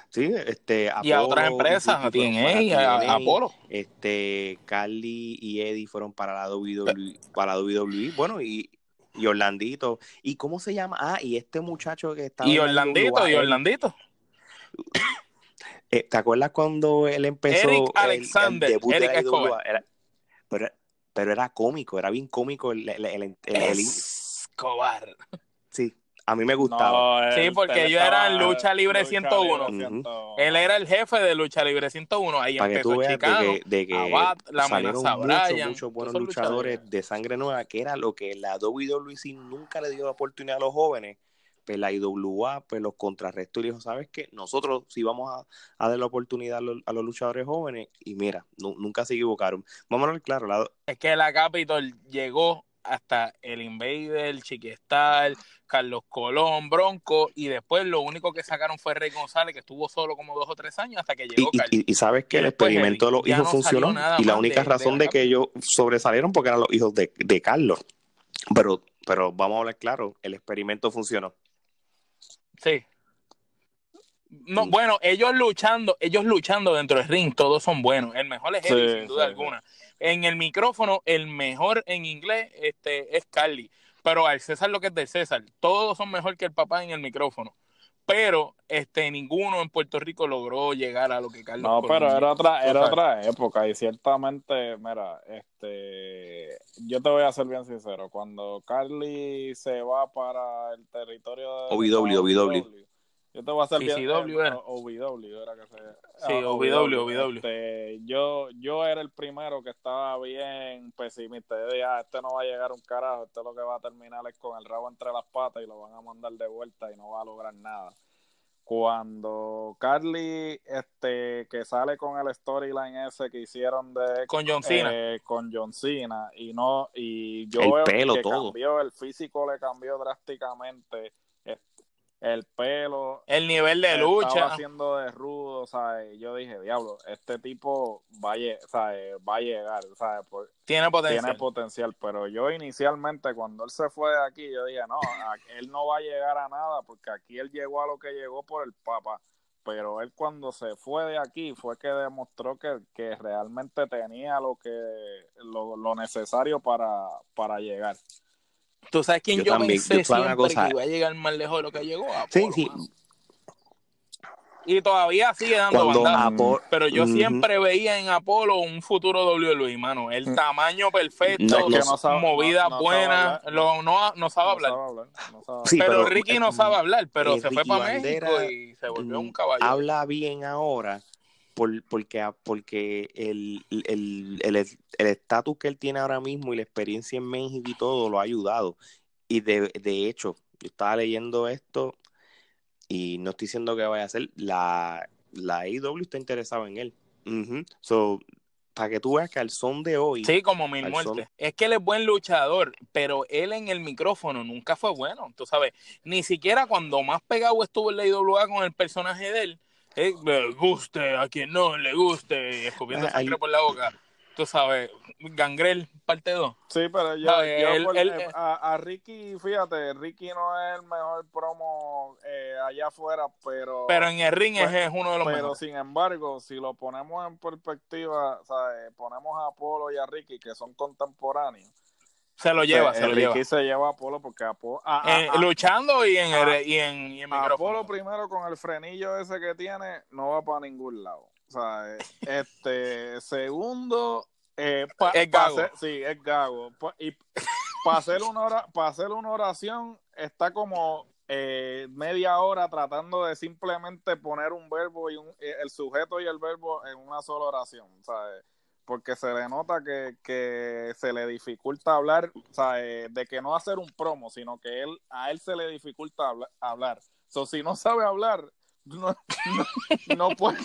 sí, este, y a otras empresas, a TNA, a, a Apolo. este, Carly y Eddie fueron para la WWE, para la WWE, bueno, y y Orlandito. ¿Y cómo se llama? Ah, y este muchacho que estaba. Y la Orlandito, IWA, y él- Orlandito. eh, ¿Te acuerdas cuando él empezó? Eric el- el Alexander, debut de Eric la Escobar. IWA? Era- pero, pero era cómico, era bien cómico el, el- el- el- el- Escobar. sí, a mí me gustaba. No, Sí, él- porque eran estaba- lucha libre 101. libre Ujú. 101. Él era el jefe de lucha libre 101. Ahí Para que empezó tú veas de Chicano. que, de que Abad, la salieron muchos, buenos luchadores luchadores. de sangre nueva, que era lo que la WWC nunca le dio la oportunidad a los jóvenes. Pues la IWA pues los contrarrestó y dijo, ¿sabes qué? Nosotros sí vamos a, a dar la oportunidad a los, a los luchadores jóvenes y mira, nu- nunca se equivocaron. Vamos a ver claro, la, Es que la Capitol llegó hasta el Invader, Chiquistar, Carlos Colón, Bronco, y después lo único que sacaron fue Rey González, que estuvo solo como dos o tres años hasta que llegó y- Carlos. y- y sabes que Y el experimento de los hijos no funcionó y la única de- razón de, que ellos sobresalieron porque eran los hijos de, de Carlos. Pero, pero vamos a hablar claro, el experimento funcionó. Sí. No, Sí. bueno, ellos luchando, ellos luchando dentro del ring, todos son buenos. El mejor es Eddie, Sí, sin duda sí, alguna. En el micrófono, el mejor en inglés este, es Carly. Pero al César lo que es del César, todos son mejor que el papá en el micrófono. Pero este ninguno en Puerto Rico logró llegar a lo que Carlos No, Colón pero era otra, era sabes. otra época y ciertamente, mira, este, yo te voy a ser bien sincero, cuando Carly se va para el territorio de OVW, OVW. Yo te voy a ser bien CCW eh, era. OVW era que se Sí, ah, OVW, OVW. Este, yo, yo era el primero que estaba bien pesimista. Yo dije, ah, este no va a llegar a un carajo, este lo que va a terminar es con el rabo entre las patas y lo van a mandar de vuelta y no va a lograr nada cuando Carly este que sale con el storyline ese que hicieron de Con John Cena. eh, con John Cena y no y yo El veo pelo, que todo. cambió el físico le cambió drásticamente el pelo el nivel de estaba lucha. haciendo de rudo, ¿sabes? Yo dije, diablo, este tipo va a, va a llegar, ¿sabes? Por- Tiene potencial. tiene potencial, pero yo inicialmente cuando él se fue de aquí, yo dije, no, él no va a llegar a nada porque aquí él llegó a lo que llegó por el Papa, pero él cuando se fue de aquí fue que demostró que, que realmente tenía lo que lo, lo necesario para, para llegar. Tú sabes quién Yo yo, también, pensé yo siempre cosa. que iba a llegar más lejos de lo que llegó. Sí, Apolo, sí. mano. Y todavía sigue dando Cuando bandazo. Apo- Pero yo Ujú. siempre veía en Apolo un futuro WWE, mano. El Mm. tamaño perfecto, No, que no sabe- movida no- no sabe buena, hablar. lo- no, no sabe No hablar. sabe hablar, no sabe Sí, pero, pero, Ricky no eh, sabe hablar, pero eh, se fue Ricky para Bandera, México y se volvió mm, un caballo. habla bien ahora por, porque, porque el el el el estatus que él tiene ahora mismo y la experiencia en México y todo lo ha ayudado. Y de, de hecho, yo estaba leyendo esto y no estoy diciendo que vaya a ser, la, la AEW está interesada en él. Ujú. So, para que tú veas que al son de hoy, Sí, como mil muertes. son. Es que él es buen luchador, pero él en el micrófono nunca fue bueno. Tú sabes, ni siquiera cuando más pegado estuvo en la IWA con el personaje de él, eh, le guste a quien no le guste, escupiendo Ah, sangre ahí- por la boca. Tú sabes, Gangrel, parte 2. Sí, pero yo, Sabe, yo él- por- él- eh, a, a Ricky, fíjate, Ricky no es el mejor promo eh, allá afuera, pero Pero en el ring es, Pues, es uno de los pero mejores. sin embargo, si lo ponemos en perspectiva, ¿sabes? ponemos a Apolo y a Ricky, que son contemporáneos. Se lo lleva, se lo lleva. se lleva a Apolo porque Apolo, Eh, luchando y en, el, a- y en, y en. Apolo primero con el frenillo ese que tiene, no va para ningún lado. O sea, eh, este, segundo, eh, pa- Es pa gago. sí, es gago. Pa- y para hacer, una hora, para hacer una oración está como eh, media hora tratando de simplemente poner un verbo y un, eh, el sujeto y el verbo en una sola oración, ¿sabes? Porque se le nota que, que se le dificulta hablar, ¿sabes? De que no hacer un promo, sino que él a él se le dificulta habla- hablar. So, si no sabe hablar, no, no, no puede,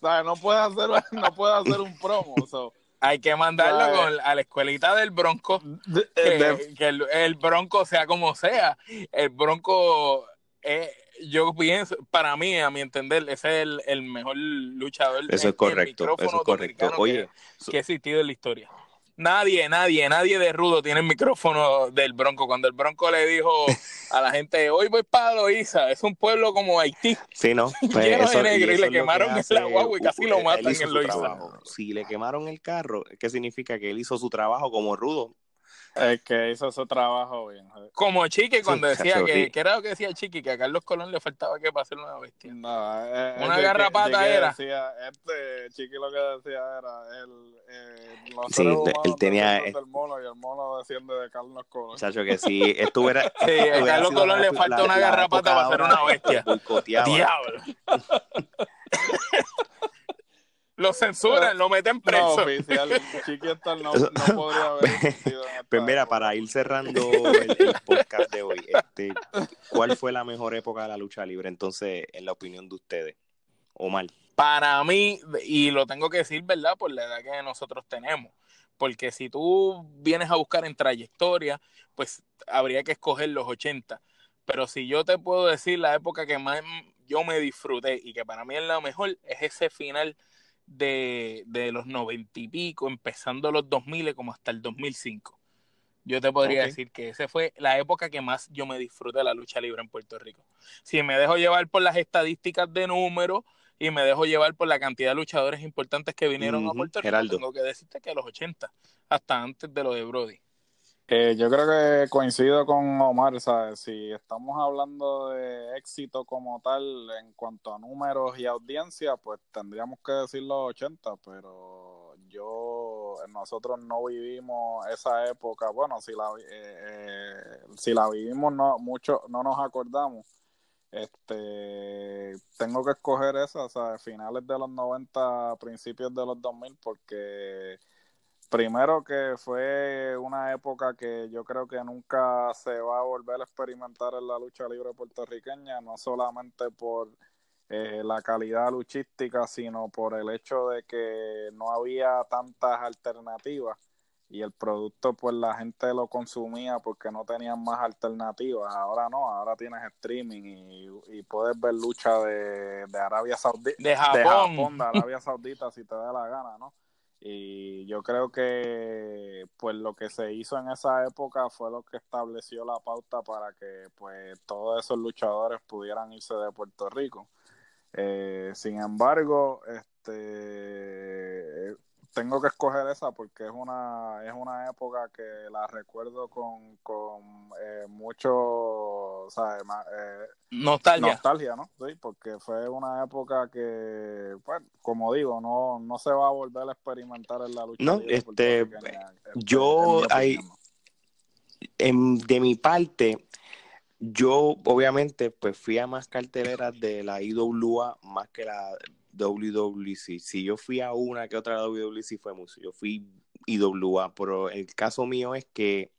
¿sabes? No puede hacer, no puede hacer un promo. So, Hay que mandarlo con, a la escuelita del Bronco. de- que, de- que el, el Bronco sea como sea. El Bronco, eh, yo pienso, para mí, a mi entender, ese es el, el mejor luchador. eso es correcto, eso es correcto. Oye, que, que ha existido en la historia. Nadie, nadie, nadie de rudo tiene el micrófono del Bronco. Cuando el Bronco le dijo a la gente, hoy voy para Loíza, es un pueblo como Haití. Sí, ¿no? Pues de eso- negro y le que quemaron la guagua y casi lo matan en trabajo. Si le quemaron el carro, ¿qué significa? Que él hizo su trabajo como rudo. Es que hizo su trabajo bien. Como Chiqui cuando decía que, que, era lo que decía Chiqui, que a Carlos Colón le faltaba que para una bestia. No, eh, una garrapata era. Decía, este Chiqui lo que decía era el, eh, sí, él tenía el mono y el mono desciende de Carlos Colón. Chacho que si estuviera Sí, a Carlos Colón le falta una garrapata para ser una bestia. Diablo. lo censuran, lo meten preso. No, oficial, no, no podría haber Pues mira, para ir cerrando el, podcast de hoy, este, ¿cuál fue la mejor época de la lucha libre entonces, en la opinión de ustedes? ¿O mal? Para mí, y lo tengo que decir, ¿verdad? Por la edad que nosotros tenemos. Porque si tú vienes a buscar en trayectoria, pues habría que escoger los 80. Pero si yo te puedo decir la época que más yo me disfruté y que para mí es la mejor, es ese final de, de los noventa y pico, empezando los 2000 como hasta el 2005. Yo te podría decir que esa fue la época que más yo me disfruté de la lucha libre en Puerto Rico. Si me dejo llevar por las estadísticas de números y me dejo llevar por la cantidad de luchadores importantes que vinieron a Puerto Rico, tengo que decirte que los 80, hasta antes de lo de Brody. Eh, yo creo que coincido con Omar, ¿sabes? Si estamos hablando de éxito como tal en cuanto a números y audiencia, pues tendríamos que decir los 80, pero yo, nosotros no vivimos esa época, bueno, si la, eh, eh, si la vivimos no, mucho, no nos acordamos. Este, tengo que escoger esa, ¿sabes? Finales de los 90, principios de los 2000, porque Primero que fue una época que yo creo que nunca se va a volver a experimentar en la lucha libre puertorriqueña, no solamente por eh, la calidad luchística, sino por el hecho de que no había tantas alternativas y el producto pues la gente lo consumía porque no tenían más alternativas. Ahora no, ahora tienes streaming y, puedes ver lucha de, Arabia Saudita, de Japón, de Arabia Saudita si te da la gana, ¿no? Y yo creo que pues lo que se hizo en esa época fue lo que estableció la pauta para que pues todos esos luchadores pudieran irse de Puerto Rico. Eh, sin embargo, este tengo que escoger esa porque es una es una época que la recuerdo con, con eh, mucho eh, nostalgia. nostalgia no sí porque fue una época que pues como digo no no se va a volver a experimentar en la lucha no este yo hay de mi parte yo obviamente pues fui a más carteleras de la IWA más que la WWC. Si yo fui a una que otra WWC fue mucho. Yo fui IWA, pero el caso mío es que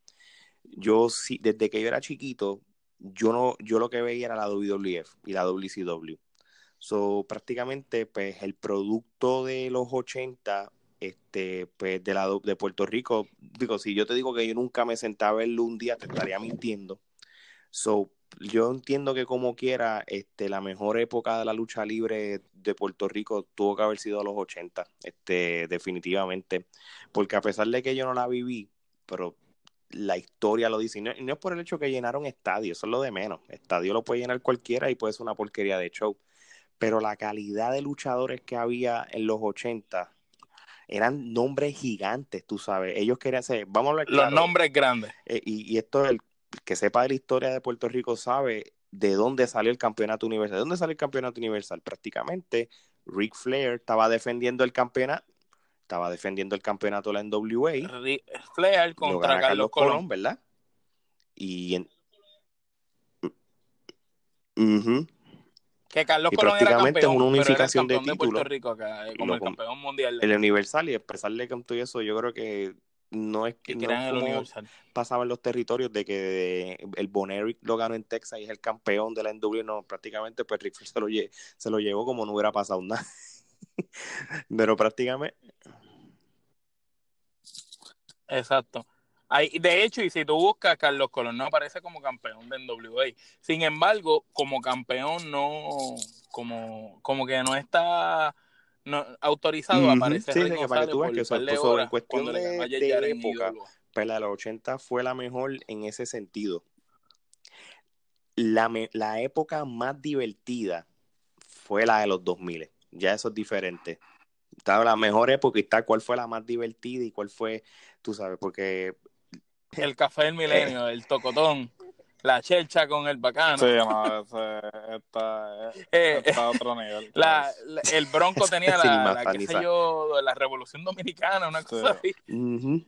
yo sí, desde que yo era chiquito, yo no, yo lo que veía era la WWF y la WCW. So, prácticamente, pues, el producto de los 80, este, pues, de la de Puerto Rico, digo, si yo te digo que yo nunca me sentaba a verlo un día, te estaría mintiendo. So, yo entiendo que como quiera, este, la mejor época de la lucha libre de Puerto Rico tuvo que haber sido a los 80, este, definitivamente, porque a pesar de que yo no la viví, pero la historia lo dice, y no, es por el hecho que llenaron estadios, eso es lo de menos, estadio lo puede llenar cualquiera y puede ser una porquería de show, pero la calidad de luchadores que había en los 80 eran nombres gigantes, tú sabes, ellos querían ser, vamos a hablar Los nombres grandes. Eh, y, y esto es el que sepa de la historia de Puerto Rico sabe de dónde salió el campeonato universal. ¿De dónde salió el campeonato universal? Prácticamente Ric Flair estaba defendiendo el campeonato, estaba defendiendo el campeonato de la NWA. Ric Flair contra Carlos, Colón. ¿verdad? Y en... Que Carlos Colón prácticamente era campeón, es una unificación de títulos. Puerto Rico acá, eh, como el campeón mundial. El Universal y expresarle con todo eso, yo creo que no es que, no pasaba en los territorios de que el Boneric lo ganó en Texas y es el campeón de la NW, no, prácticamente pues Rick se lo, se lo llevó como no hubiera pasado nada. Pero prácticamente... Exacto. Hay, de hecho, y si tú buscas, Carlos Colón no aparece como campeón de NWA. Sin embargo, como campeón no, como, como que no está no, autorizado aparece sí, que para que tú veas que eso, en cuestión de, de época, pues la de los 80 fue la mejor en ese sentido. La, la época más divertida fue la de los 2000. Ya eso es diferente. Estaba la mejor época y tal, cuál fue la más divertida y cuál fue, tú sabes, porque el café del milenio, el tocotón, la chelcha con el bacano. Sí, no, ese está, Eh, está a otro nivel. La, la- el Bronco tenía Sí, la, la, qué sé yo, la Revolución Dominicana, una cosa así. Ujú.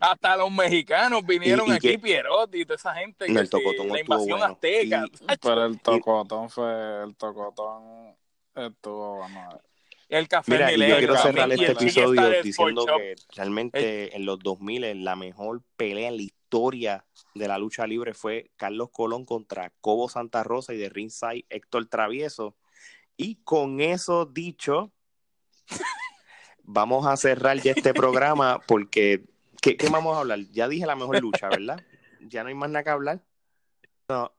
Hasta los mexicanos vinieron Y- y aquí, Pierotti y toda esa gente. Que el sí, tocotón la invasión bueno. azteca. Y- Pero el tocotón fue, el tocotón estuvo, bueno, el café Mira, y yo quiero cerrar este episodio diciendo que realmente en los 2000 la mejor pelea en la historia de la lucha libre fue Carlos Colón contra Cobo Santa Rosa y de ringside Héctor Travieso. Y con eso dicho, vamos a cerrar ya este programa porque ¿qué, qué vamos a hablar? Ya dije la mejor lucha, ¿verdad? Ya no hay más nada que hablar. No.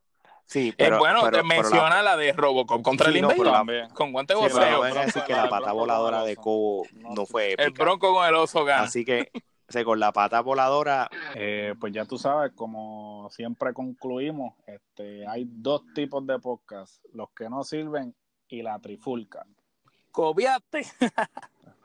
Sí, pero, Eh, bueno, pero- te pero la- menciona la... de Robocop contra Sí, el no, la- también. Con guante Sí, pero no a decir que la pata voladora de Cobo no fue el épica. Bronco con el oso gana. Así que o sea, con la pata voladora, Eh, pues ya tú sabes, como siempre concluimos, este, hay dos tipos de podcast, los que no sirven y la trifulca. Cobiate.